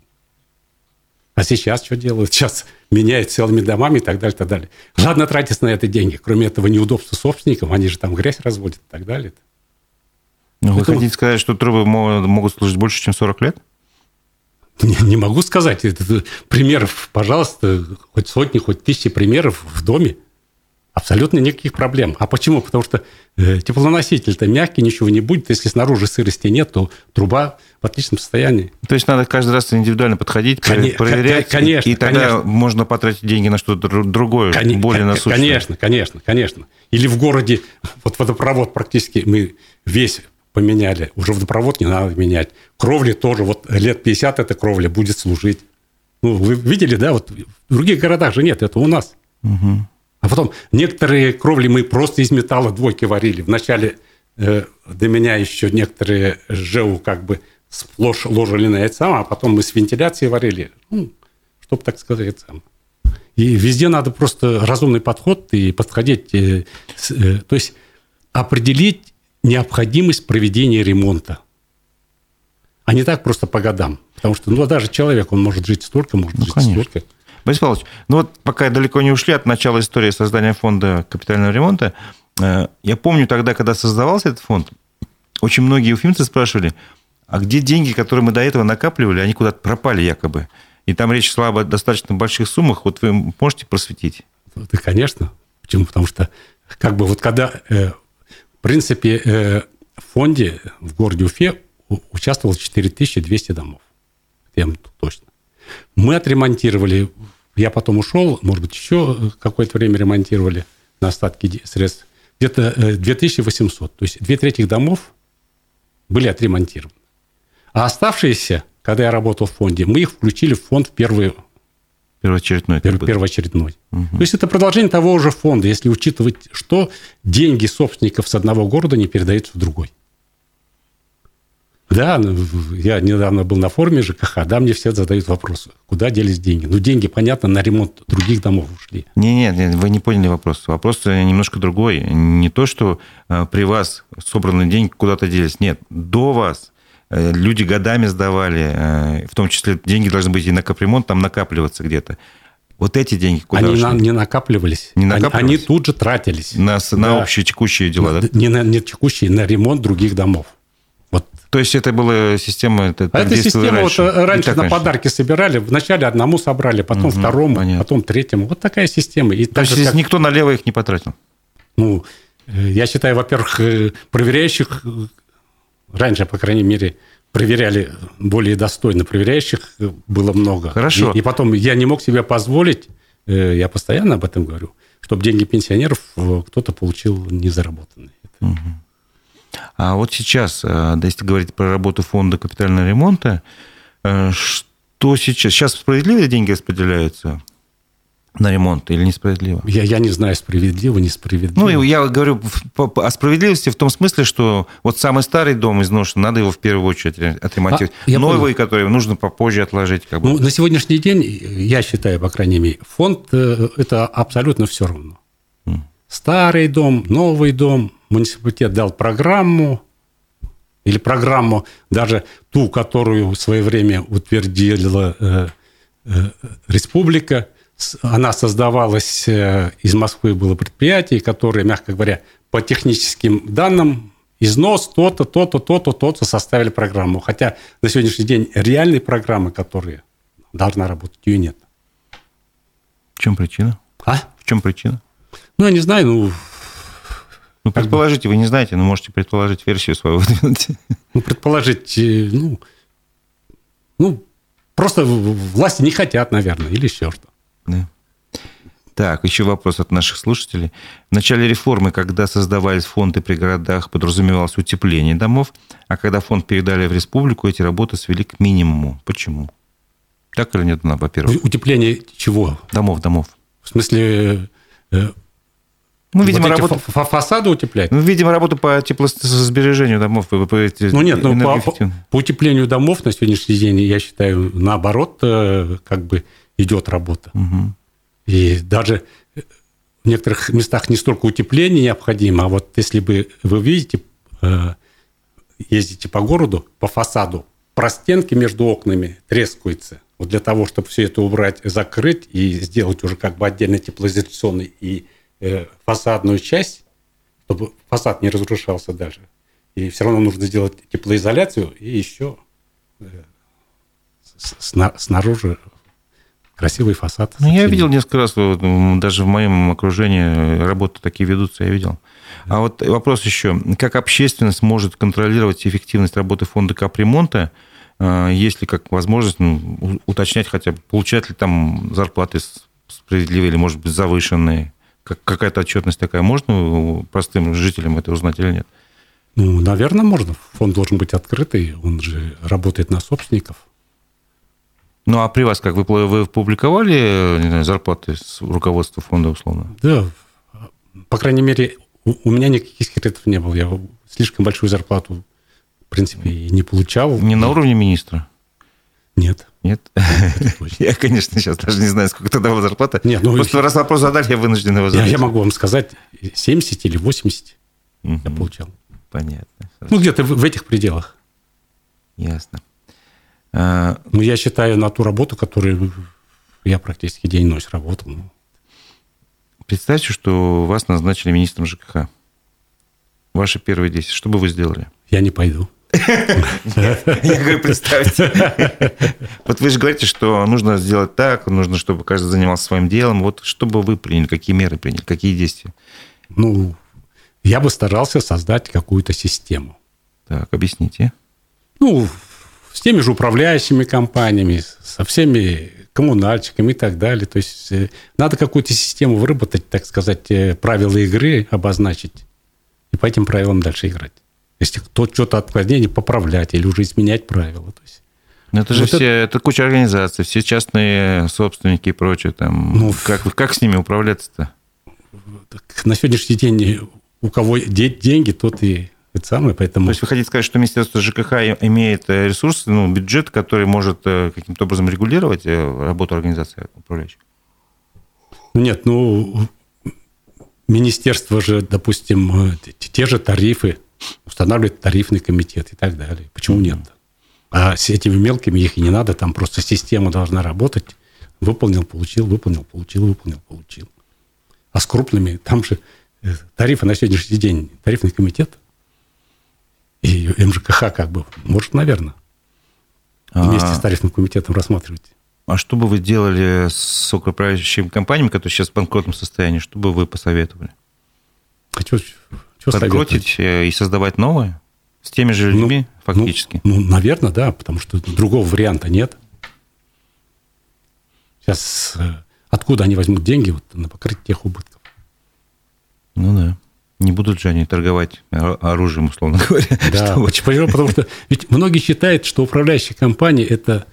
А сейчас что делают? Сейчас меняют целыми домами и так далее, и так далее. Ладно тратить на это деньги. Кроме этого неудобства собственникам, они же там грязь разводят и так далее. Ну, вы хотите сказать, что трубы могут служить больше, чем 40 лет? Не, не могу сказать. Это, примеров, пожалуйста, хоть сотни, хоть тысячи примеров в доме. Абсолютно никаких проблем. А почему? Потому что э, теплоноситель-то мягкий, ничего не будет. Если снаружи сырости нет, то труба в отличном состоянии. То есть надо каждый раз индивидуально подходить, Кон- проверять, конечно, и тогда конечно. можно потратить деньги на что-то другое, Кон- более насущное. Конечно, конечно, конечно. Или в городе, вот водопровод практически мы весь поменяли. Уже водопровод не надо менять. Кровли тоже, вот лет 50 эта кровля будет служить. Ну, вы видели, да, вот в других городах же нет, это у нас. Угу. А потом некоторые кровли мы просто из металла двойки варили. Вначале э, до меня еще некоторые ЖЭУ как бы сплошь ложили на это самое, а потом мы с вентиляцией варили. Ну, чтобы так сказать. Сам. И везде надо просто разумный подход и подходить. Э, с, э, то есть определить необходимость проведения ремонта. А не так просто по годам. Потому что ну, даже человек, он может жить столько, может ну, жить конечно. столько. Борис Павлович, ну вот пока далеко не ушли от начала истории создания фонда капитального ремонта, э, я помню тогда, когда создавался этот фонд, очень многие уфимцы спрашивали, а где деньги, которые мы до этого накапливали, они куда-то пропали якобы? И там речь шла об достаточно больших суммах. Вот вы можете просветить? Да, конечно. Почему? Потому что как бы вот когда, э, в принципе, э, в фонде в городе Уфе участвовало 4200 домов. Я точно. Мы отремонтировали, я потом ушел, может быть, еще какое-то время ремонтировали на остатки средств, где-то 2800. Э, То есть две трети домов были отремонтированы. А оставшиеся, когда я работал в фонде, мы их включили в фонд в первый Первоочередной. Пер, первоочередной. Угу. То есть это продолжение того же фонда, если учитывать, что деньги собственников с одного города не передаются в другой. Да, ну, я недавно был на форуме ЖКХ, да, мне все задают вопрос, куда делись деньги. Ну, деньги, понятно, на ремонт других домов ушли. Нет, нет, вы не поняли вопрос. Вопрос немножко другой. Не то, что э, при вас собранные деньги куда-то делись. Нет, до вас э, люди годами сдавали, э, в том числе деньги должны быть и на капремонт, там накапливаться где-то. Вот эти деньги куда Они ушли? не накапливались. Не накапливались? Они, они тут же тратились. На, да. на общие текущие дела, да? Не на не текущие, на ремонт других домов. То есть это была система... Это, а эта система раньше, вот раньше на раньше. подарки собирали. Вначале одному собрали, потом угу, второму, понятно. потом третьему. Вот такая система. И То есть как... никто налево их не потратил? Ну, э, я считаю, во-первых, э, проверяющих э, раньше, по крайней мере, проверяли более достойно. Проверяющих было много. Хорошо. И, и потом я не мог себе позволить, я постоянно об этом говорю, чтобы деньги пенсионеров кто-то получил незаработанные. Угу. А вот сейчас, э, если говорить про работу фонда капитального ремонта, э, что сейчас? Сейчас справедливые деньги распределяются? на ремонт или несправедливо? Я, я не знаю, справедливо, несправедливо. Ну, я говорю о справедливости в том смысле, что вот самый старый дом изношен, надо его в первую очередь отремонтировать. А, Новый, понял. который нужно попозже отложить. Как бы. ну, на сегодняшний день, я считаю, по крайней мере, фонд э, – это абсолютно все равно. Старый дом, новый дом, муниципалитет дал программу, или программу, даже ту, которую в свое время утвердила э, э, республика – она создавалась, э, из Москвы было предприятие, которое, мягко говоря, по техническим данным износ то-то, то-то, то-то, то-то составили программу. Хотя на сегодняшний день реальной программы, которые должна работать, ее нет. В чем причина? А? В чем причина? Ну, я не знаю, ну... Ну, предположите, вы не знаете, но можете предположить версию свою выдвинуть. Ну, предположить, э, ну, ну, просто власти не хотят, наверное, или еще что. Да. Так, еще вопрос от наших слушателей. В начале реформы, когда создавались фонды при городах, подразумевалось утепление домов, а когда фонд передали в республику, эти работы свели к минимуму. Почему? Так или нет, во-первых? Утепление чего? Домов, домов. В смысле, э, ну, видимо, вот работа... фасады утеплять? Ну, видимо, работа по теплосбережению домов. По, по, ну, нет, ну, по, по утеплению домов на сегодняшний день, я считаю, наоборот, э, как бы идет работа. Угу. И даже в некоторых местах не столько утепление необходимо, а вот если бы вы видите, э, ездите по городу, по фасаду, простенки между окнами трескаются. Вот для того, чтобы все это убрать, закрыть и сделать уже как бы отдельно теплоизоляционный и э, фасадную часть, чтобы фасад не разрушался даже. И все равно нужно сделать теплоизоляцию и еще э, снаружи красивый фасад. Ну, я видел несколько раз, даже в моем окружении работы такие ведутся, я видел. А вот вопрос еще. Как общественность может контролировать эффективность работы фонда капремонта, а, есть ли как возможность ну, уточнять хотя бы, получают ли там зарплаты справедливые или, может быть, завышенные? Как, какая-то отчетность такая можно простым жителям это узнать или нет? Ну, наверное, можно. Фонд должен быть открытый, он же работает на собственников. Ну, а при вас как? Вы, вы публиковали не знаю, зарплаты с руководства фонда условно? Да. По крайней мере, у, у меня никаких секретов не было. Я слишком большую зарплату, в принципе, и не получал. Не на уровне министра? Нет. Нет? Я, конечно, сейчас даже не знаю, сколько тогда была зарплата. Нет, ну, Просто раз вопрос задали, я вынужден его задать. Я, я могу вам сказать, 70 или 80 угу. я получал. Понятно. Ну, где-то в, в этих пределах. Ясно. А, ну, я считаю на ту работу, которую я практически день-ночь работал. Ну. Представьте, что вас назначили министром ЖКХ. Ваши первые действия. Что бы вы сделали? Я не пойду. Я говорю, представьте. Вот вы же говорите, что нужно сделать так, нужно, чтобы каждый занимался своим делом. Вот что бы вы приняли, какие меры приняли, какие действия? Ну, я бы старался создать какую-то систему. Так, объясните. Ну, с теми же управляющими компаниями, со всеми коммунальщиками и так далее. То есть э, надо какую-то систему выработать, так сказать, э, правила игры обозначить и по этим правилам дальше играть. Если кто что-то отклонение поправлять или уже изменять правила. То есть, Но это же вот все, это... это куча организаций, все частные собственники и прочее. Там. Ну, как, как с ними управляться-то? На сегодняшний день у кого деньги, тот и это самое, поэтому... То есть вы хотите сказать, что Министерство ЖКХ имеет э, ресурсы, ну, бюджет, который может э, каким-то образом регулировать э, работу организации управляющих? Нет, ну, министерство же, допустим, те же тарифы, устанавливает тарифный комитет и так далее. Почему нет? А с этими мелкими их и не надо, там просто система должна работать. Выполнил, получил, выполнил, получил, выполнил, получил. А с крупными, там же тарифы на сегодняшний день, тарифный комитет и МЖКХ как бы, может, наверное, вместе а... с тарифным комитетом рассматривать. А что бы вы делали с управляющими компаниями, которые сейчас в банкротном состоянии? Что бы вы посоветовали? А что, что Подкрутить и создавать новые? С теми же людьми, ну, фактически? Ну, ну, наверное, да, потому что другого варианта нет. Сейчас э, откуда они возьмут деньги вот, на покрытие тех убытков? Ну да. Не будут же они торговать оружием, условно говоря. Да, почему? Потому что ведь многие считают, что управляющая компания – это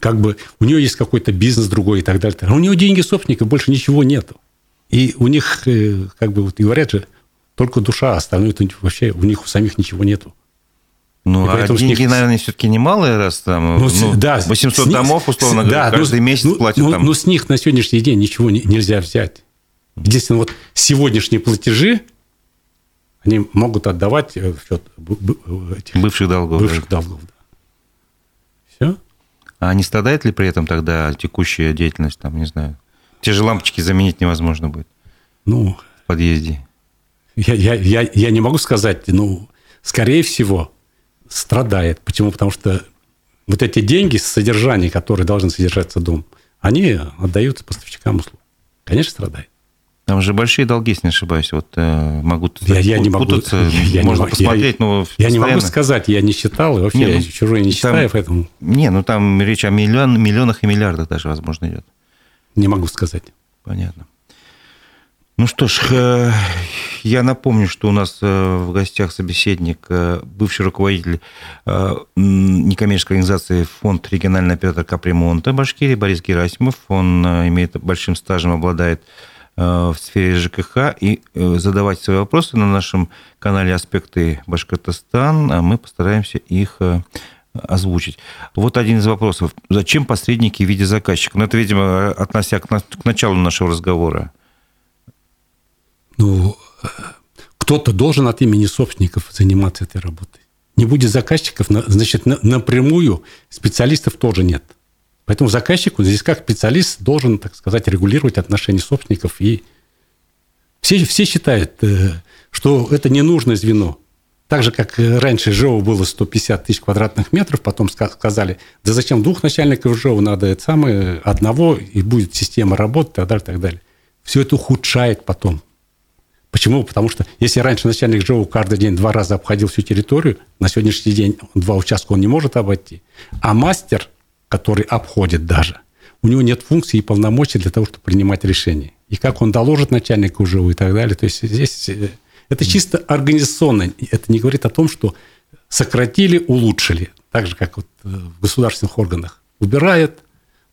как бы у нее есть какой-то бизнес другой и так далее. А у нее деньги собственника, больше ничего нету. И у них, э, как бы вот говорят же, только душа, а остальное вообще у них у самих ничего нету. Ну, а деньги, них... наверное, все-таки немалые, раз там ну, ну, да, 800 них, домов, условно говоря, да, каждый ну, месяц ну, платят ну, там. Ну, с них на сегодняшний день ничего не, нельзя взять. Единственное, вот сегодняшние платежи, они могут отдавать в счет этих бывших долгов. Бывших да. долгов. А не страдает ли при этом тогда текущая деятельность, там, не знаю, те же лампочки заменить невозможно будет ну, в подъезде? Я, я, я, я не могу сказать, ну, скорее всего, страдает. Почему? Потому что вот эти деньги, содержание, которые должны содержаться дом, они отдаются поставщикам услуг. Конечно, страдает. Там же большие долги, если не ошибаюсь. Вот э, могу я, я не могу, я, я можно не, посмотреть, я, но Я постоянно... не могу сказать, я не считал, и вообще не, ну, я чужой не считаю, там, поэтому... Не, ну там речь о миллион, миллионах и миллиардах даже, возможно, идет. Не могу сказать. Понятно. Ну что ж, э, я напомню, что у нас э, в гостях собеседник, э, бывший руководитель некоммерческой организации фонд региональный оператор капремонта Башкирии Борис Герасимов. Он имеет большим стажем, обладает в сфере ЖКХ. И задавать свои вопросы на нашем канале «Аспекты Башкортостан», а мы постараемся их озвучить. Вот один из вопросов. Зачем посредники в виде заказчика? Ну, это, видимо, относя к началу нашего разговора. Ну, кто-то должен от имени собственников заниматься этой работой. Не будет заказчиков, значит, напрямую специалистов тоже нет. Поэтому заказчик, он здесь как специалист, должен, так сказать, регулировать отношения собственников. И все, все считают, э, что это ненужное звено. Так же, как раньше ЖО было 150 тысяч квадратных метров, потом сказали, да зачем двух начальников ЖО, надо это самое, одного, и будет система работать, и так далее, так далее. Все это ухудшает потом Почему? Потому что если раньше начальник ЖОУ каждый день два раза обходил всю территорию, на сегодняшний день два участка он не может обойти. А мастер, который обходит даже, у него нет функции и полномочий для того, чтобы принимать решения. И как он доложит начальнику ЖОУ и так далее. То есть здесь э, это чисто организационно. Это не говорит о том, что сократили, улучшили. Так же, как вот э, в государственных органах. Убирают,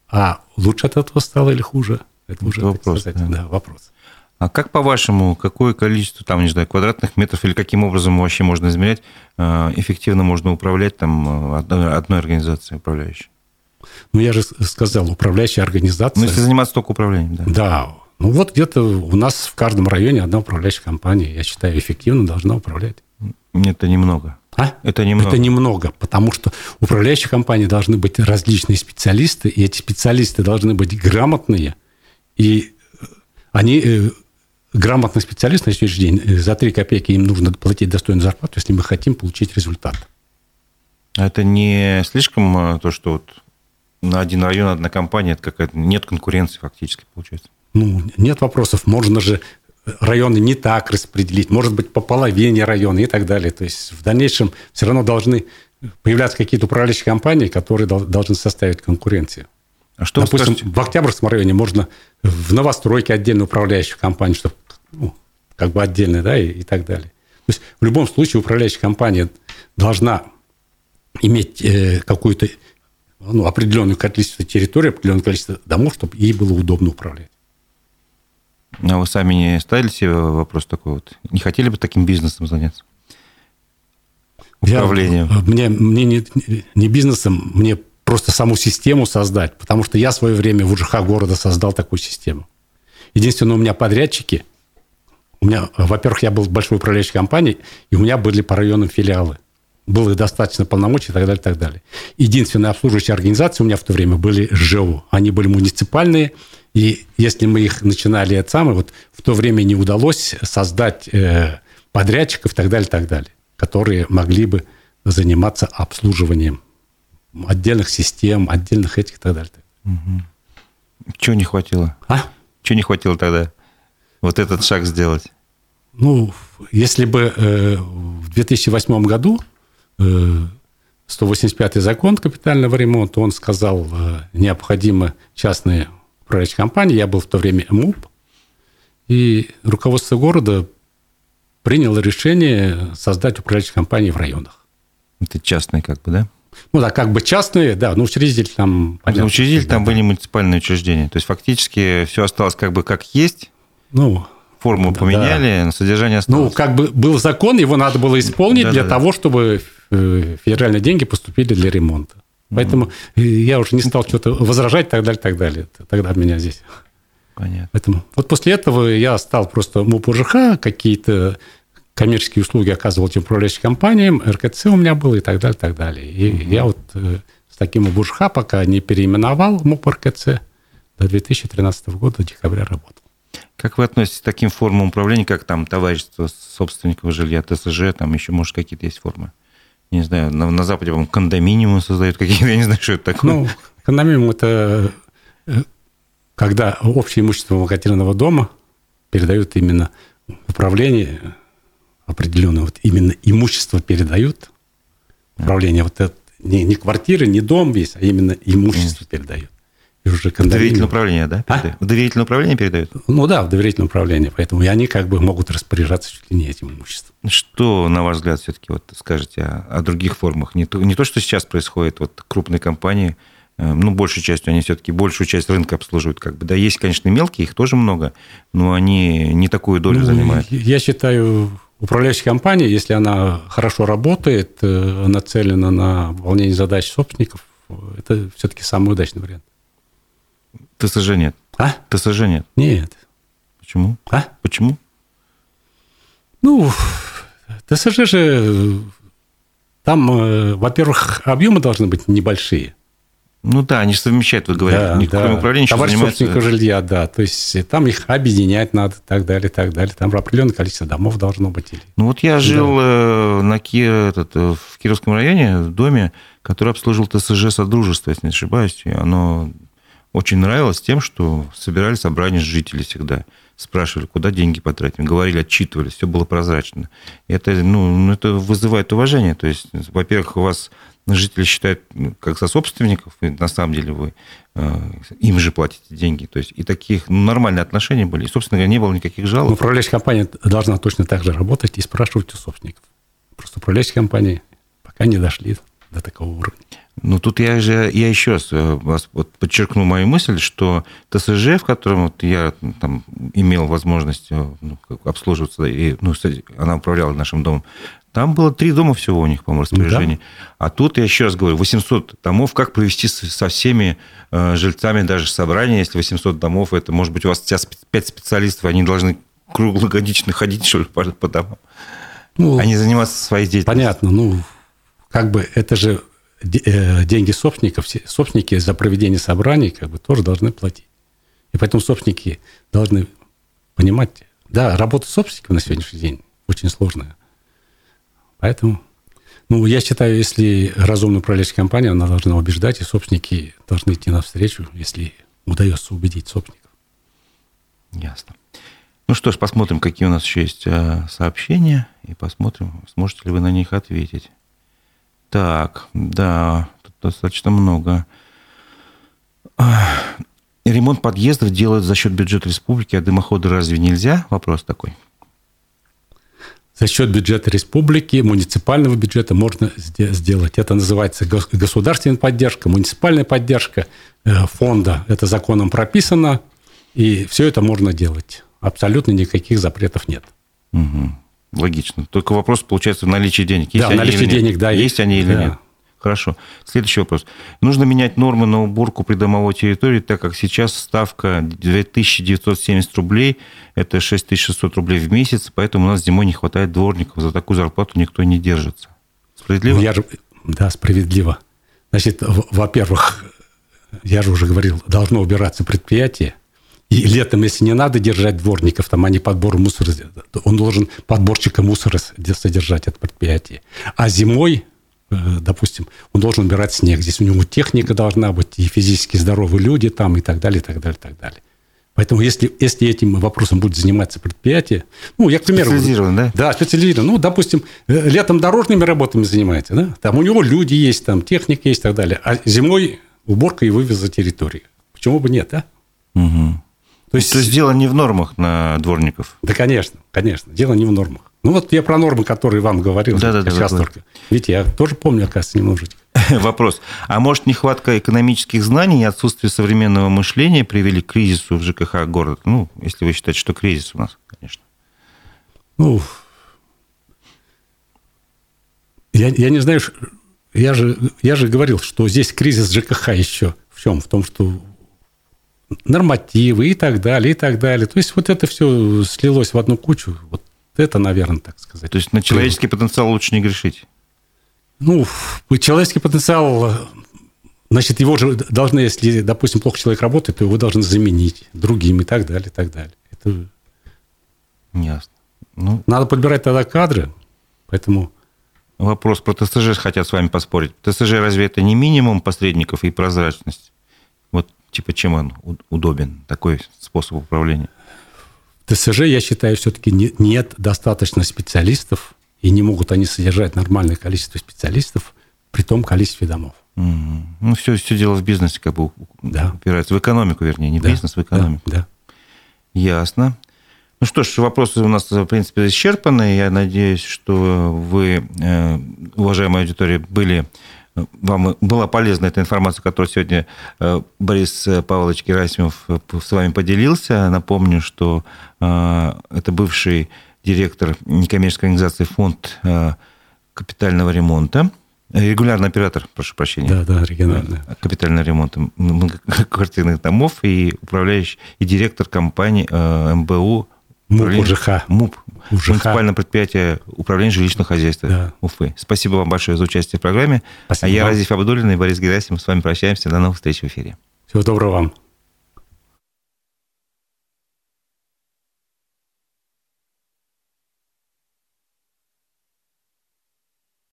а лучше от этого стало или хуже? Это уже вопрос. Сказать, да. Да, вопрос. А как по-вашему, какое количество, там, не знаю, квадратных метров или каким образом вообще можно измерять, э, эффективно можно управлять там одной, одной организацией управляющей? Ну, я же сказал, управляющая организация... Ну, если заниматься только управлением, да. Да. Ну, вот где-то у нас в каждом районе одна управляющая компания, я считаю, эффективно должна управлять. Это немного. А? Это немного. Это немного, потому что управляющие компании должны быть различные специалисты, и эти специалисты должны быть грамотные, и они грамотный специалист на сегодняшний день, э, за 3 копейки им нужно платить достойную зарплату, если мы хотим получить результат. А это не слишком э, то, что вот на один район одна компания, это какая-то нет конкуренции фактически получается? Ну, нет вопросов. Можно же районы не так распределить, может быть, по половине района и так далее. То есть в дальнейшем все равно должны появляться какие-то управляющие компании, которые должны составить конкуренцию. А что Допустим, в Октябрьском районе можно в новостройке отдельно управляющую компанию, чтобы ну, как бы отдельно, да, и, и так далее. То есть в любом случае управляющая компания должна иметь э, какую-то ну, определенное количество территории, определенное количество домов, чтобы ей было удобно управлять. А вы сами не ставили себе вопрос такой вот? Не хотели бы таким бизнесом заняться? Управлением? Я, мне мне не, не бизнесом, мне просто саму систему создать, потому что я в свое время в УЖХ города создал такую систему. Единственное, у меня подрядчики, у меня, во-первых, я был в большой управляющей компании, и у меня были по районам филиалы. Было достаточно полномочий и так далее, и так далее. Единственная обслуживающая организация у меня в то время были ЖЭУ. Они были муниципальные, и если мы их начинали это самое, вот в то время не удалось создать э, подрядчиков и так далее, и так далее, которые могли бы заниматься обслуживанием отдельных систем, отдельных этих и так далее. Угу. Чего не хватило? А? Чего не хватило тогда? Вот этот шаг сделать? Ну, если бы э, в 2008 году э, 185 закон капитального ремонта, он сказал, э, необходимы частные управляющие компании. Я был в то время МУП. И руководство города приняло решение создать управляющие компании в районах. Это частные как бы, да? Ну да, как бы частные, да, но учредитель там... Понятно, учредитель там да. были муниципальные учреждения. То есть фактически все осталось как бы как есть. Ну, форму да, поменяли, да. содержание осталось. Ну, как бы был закон, его надо было исполнить да, для да, того, чтобы э, федеральные деньги поступили для ремонта. Поэтому mm. я уже не стал что-то возражать и так далее, так далее. Тогда меня здесь. Понятно. Поэтому вот после этого я стал просто МУП ЖХ, какие-то коммерческие услуги оказывал тем управляющим компаниям, РКЦ у меня был и так далее, так далее. И угу. я вот э, с таким МУП пока не переименовал МУП РКЦ, до 2013 года, декабря работал. Как вы относитесь к таким формам управления, как там товарищество собственников жилья, ТСЖ, там еще, может, какие-то есть формы? Не знаю, на, на Западе, по кондоминиумы создают какие-то, я не знаю, что это такое. Ну, кондоминиум – это э, когда общее имущество многоквартирного дома передают именно управление определенное, вот именно имущество передают, управление вот это, не, не квартиры, не дом весь, а именно имущество передают. Уже в доверительное управление, да? А? В доверительное управление передают? Ну да, в доверительное управление. Поэтому и они как бы могут распоряжаться чуть ли не этим имуществом. Что, на ваш взгляд, все-таки вот скажете о, о других формах? Не то, не то, что сейчас происходит, вот крупные компании – Э, ну, большей частью они все-таки большую часть рынка обслуживают. Как бы. Да, есть, конечно, мелкие, их тоже много, но они не такую долю ну, занимают. Я считаю, управляющая компания, если она хорошо работает, э, нацелена на выполнение задач собственников, это все-таки самый удачный вариант. ТСЖ нет. А? ТСЖ нет. Нет. Почему? А? Почему? Ну, ТСЖ же там, э, во-первых, объемы должны быть небольшие. Ну да, они совмещают, вы говорите, да, них, да. кроме управления, Товарищ занимается... собственника жилья, да. То есть там их объединять надо, так далее, так далее. Там определенное количество домов должно быть. Или... Ну вот я жил да. Э, на Ки... этот, э, в Кировском районе, в доме, который обслуживал ТСЖ Содружество, если не ошибаюсь. И оно очень нравилось тем, что собирали собрания жителей всегда. Спрашивали, куда деньги потратим. Говорили, отчитывались, все было прозрачно. И это, ну, ну это вызывает уважение. То есть, во-первых, у вас жители считают ну, как за собственников, и на самом деле вы э, им же платите деньги. То есть и таких ну, нормальные отношения были. И, собственно говоря, не было никаких жалоб. Но управляющая компания должна точно так же работать и спрашивать у собственников. Просто управляющие компании пока не дошли до такого уровня. Ну, тут я же, я еще раз э, вас вот подчеркну мою мысль, что ТСЖ, в котором вот я там имел возможность э, ну, обслуживаться, и, ну, кстати, она управляла нашим домом, там было три дома всего у них, по-моему, распоряжении. Да. А тут, я еще раз говорю, 800 домов, как провести со всеми э, жильцами даже собрание, если 800 домов, это, может быть, у вас 5 специалистов, они должны круглогодично ходить, что ли, по, по домам, ну, они заниматься своей деятельностью. Понятно, ну, как бы это же деньги собственников, собственники за проведение собраний как бы тоже должны платить. И поэтому собственники должны понимать, да, работа собственников на сегодняшний день очень сложная. Поэтому, ну, я считаю, если разумная управляющая компания, она должна убеждать, и собственники должны идти навстречу, если удается убедить собственников. Ясно. Ну что ж, посмотрим, какие у нас еще есть э, сообщения, и посмотрим, сможете ли вы на них ответить. Так, да, тут достаточно много. Ремонт подъездов делают за счет бюджета республики, а дымоходы разве нельзя? Вопрос такой за счет бюджета республики, муниципального бюджета можно сделать. Это называется государственная поддержка, муниципальная поддержка э, фонда. Это законом прописано, и все это можно делать. Абсолютно никаких запретов нет. Угу. Логично. Только вопрос, получается, наличие денег. Есть да, наличие денег, да. Есть они или да. нет? Хорошо. Следующий вопрос. Нужно менять нормы на уборку придомовой территории, так как сейчас ставка 2970 рублей, это 6600 рублей в месяц, поэтому у нас зимой не хватает дворников. За такую зарплату никто не держится. Справедливо? Я же... Да, справедливо. Значит, во-первых, я же уже говорил, должно убираться предприятие, и летом, если не надо держать дворников, там они подбор мусора, он должен подборщика мусора содержать от предприятия. А зимой Э, допустим, он должен убирать снег. Здесь у него техника должна быть, и физически здоровые люди там, и так далее, и так далее, и так далее. Поэтому если, если этим вопросом будет заниматься предприятие, ну, я, к примеру... Специализированно, да? Да, специализированно. Ну, допустим, э, летом дорожными работами занимается, да? Там у него люди есть, там техника есть и так далее. А зимой уборка и вывез за территорию. Почему бы нет, а? Угу. То есть... То есть дело не в нормах на дворников? Да, конечно, конечно. Дело не в нормах. Ну, вот я про нормы, которые вам говорил. Да, да, да. Сейчас да, только. Да. Видите, я тоже помню, оказывается, немножечко. вопрос. А может, нехватка экономических знаний и отсутствие современного мышления привели к кризису в ЖКХ города? Ну, если вы считаете, что кризис у нас, конечно. Ну, я, я не знаю, я же, я же говорил, что здесь кризис ЖКХ еще в чем? В том, что нормативы и так далее, и так далее. То есть вот это все слилось в одну кучу. Вот это, наверное, так сказать. То есть на человеческий потенциал лучше не грешить? Ну, человеческий потенциал, значит, его же должны, если, допустим, плохо человек работает, то его должны заменить другим и так далее, и так далее. Это... Ясно. Ну... Надо подбирать тогда кадры, поэтому... Вопрос про ТСЖ хотят с вами поспорить. ТСЖ разве это не минимум посредников и прозрачность? Типа чем он удобен, такой способ управления? В ТСЖ, я считаю, все-таки нет достаточно специалистов, и не могут они содержать нормальное количество специалистов при том количестве домов. Mm-hmm. Ну, все, все дело в бизнесе как бы да. упирается. В экономику, вернее, не да. бизнес, в экономику. Да, да. Ясно. Ну что ж, вопросы у нас, в принципе, исчерпаны. Я надеюсь, что вы, э, уважаемая аудитория, были вам была полезна эта информация, которую сегодня э, Борис Павлович Герасимов э, с вами поделился. Напомню, что это бывший директор некоммерческой организации «Фонд э, капитального ремонта». Регулярный оператор, прошу прощения. Да, да, региональный. Э, капитального ремонта квартирных домов и управляющий, и директор компании э, МБУ МУП УЖХ. МУП. УЖХ. Муниципальное предприятие управления жилищного хозяйства да. Уфы. Спасибо вам большое за участие в программе. Спасибо а я, вам. Разиф Абдулин и Борис Герасимов с вами прощаемся. До новых встреч в эфире. Всего доброго вам.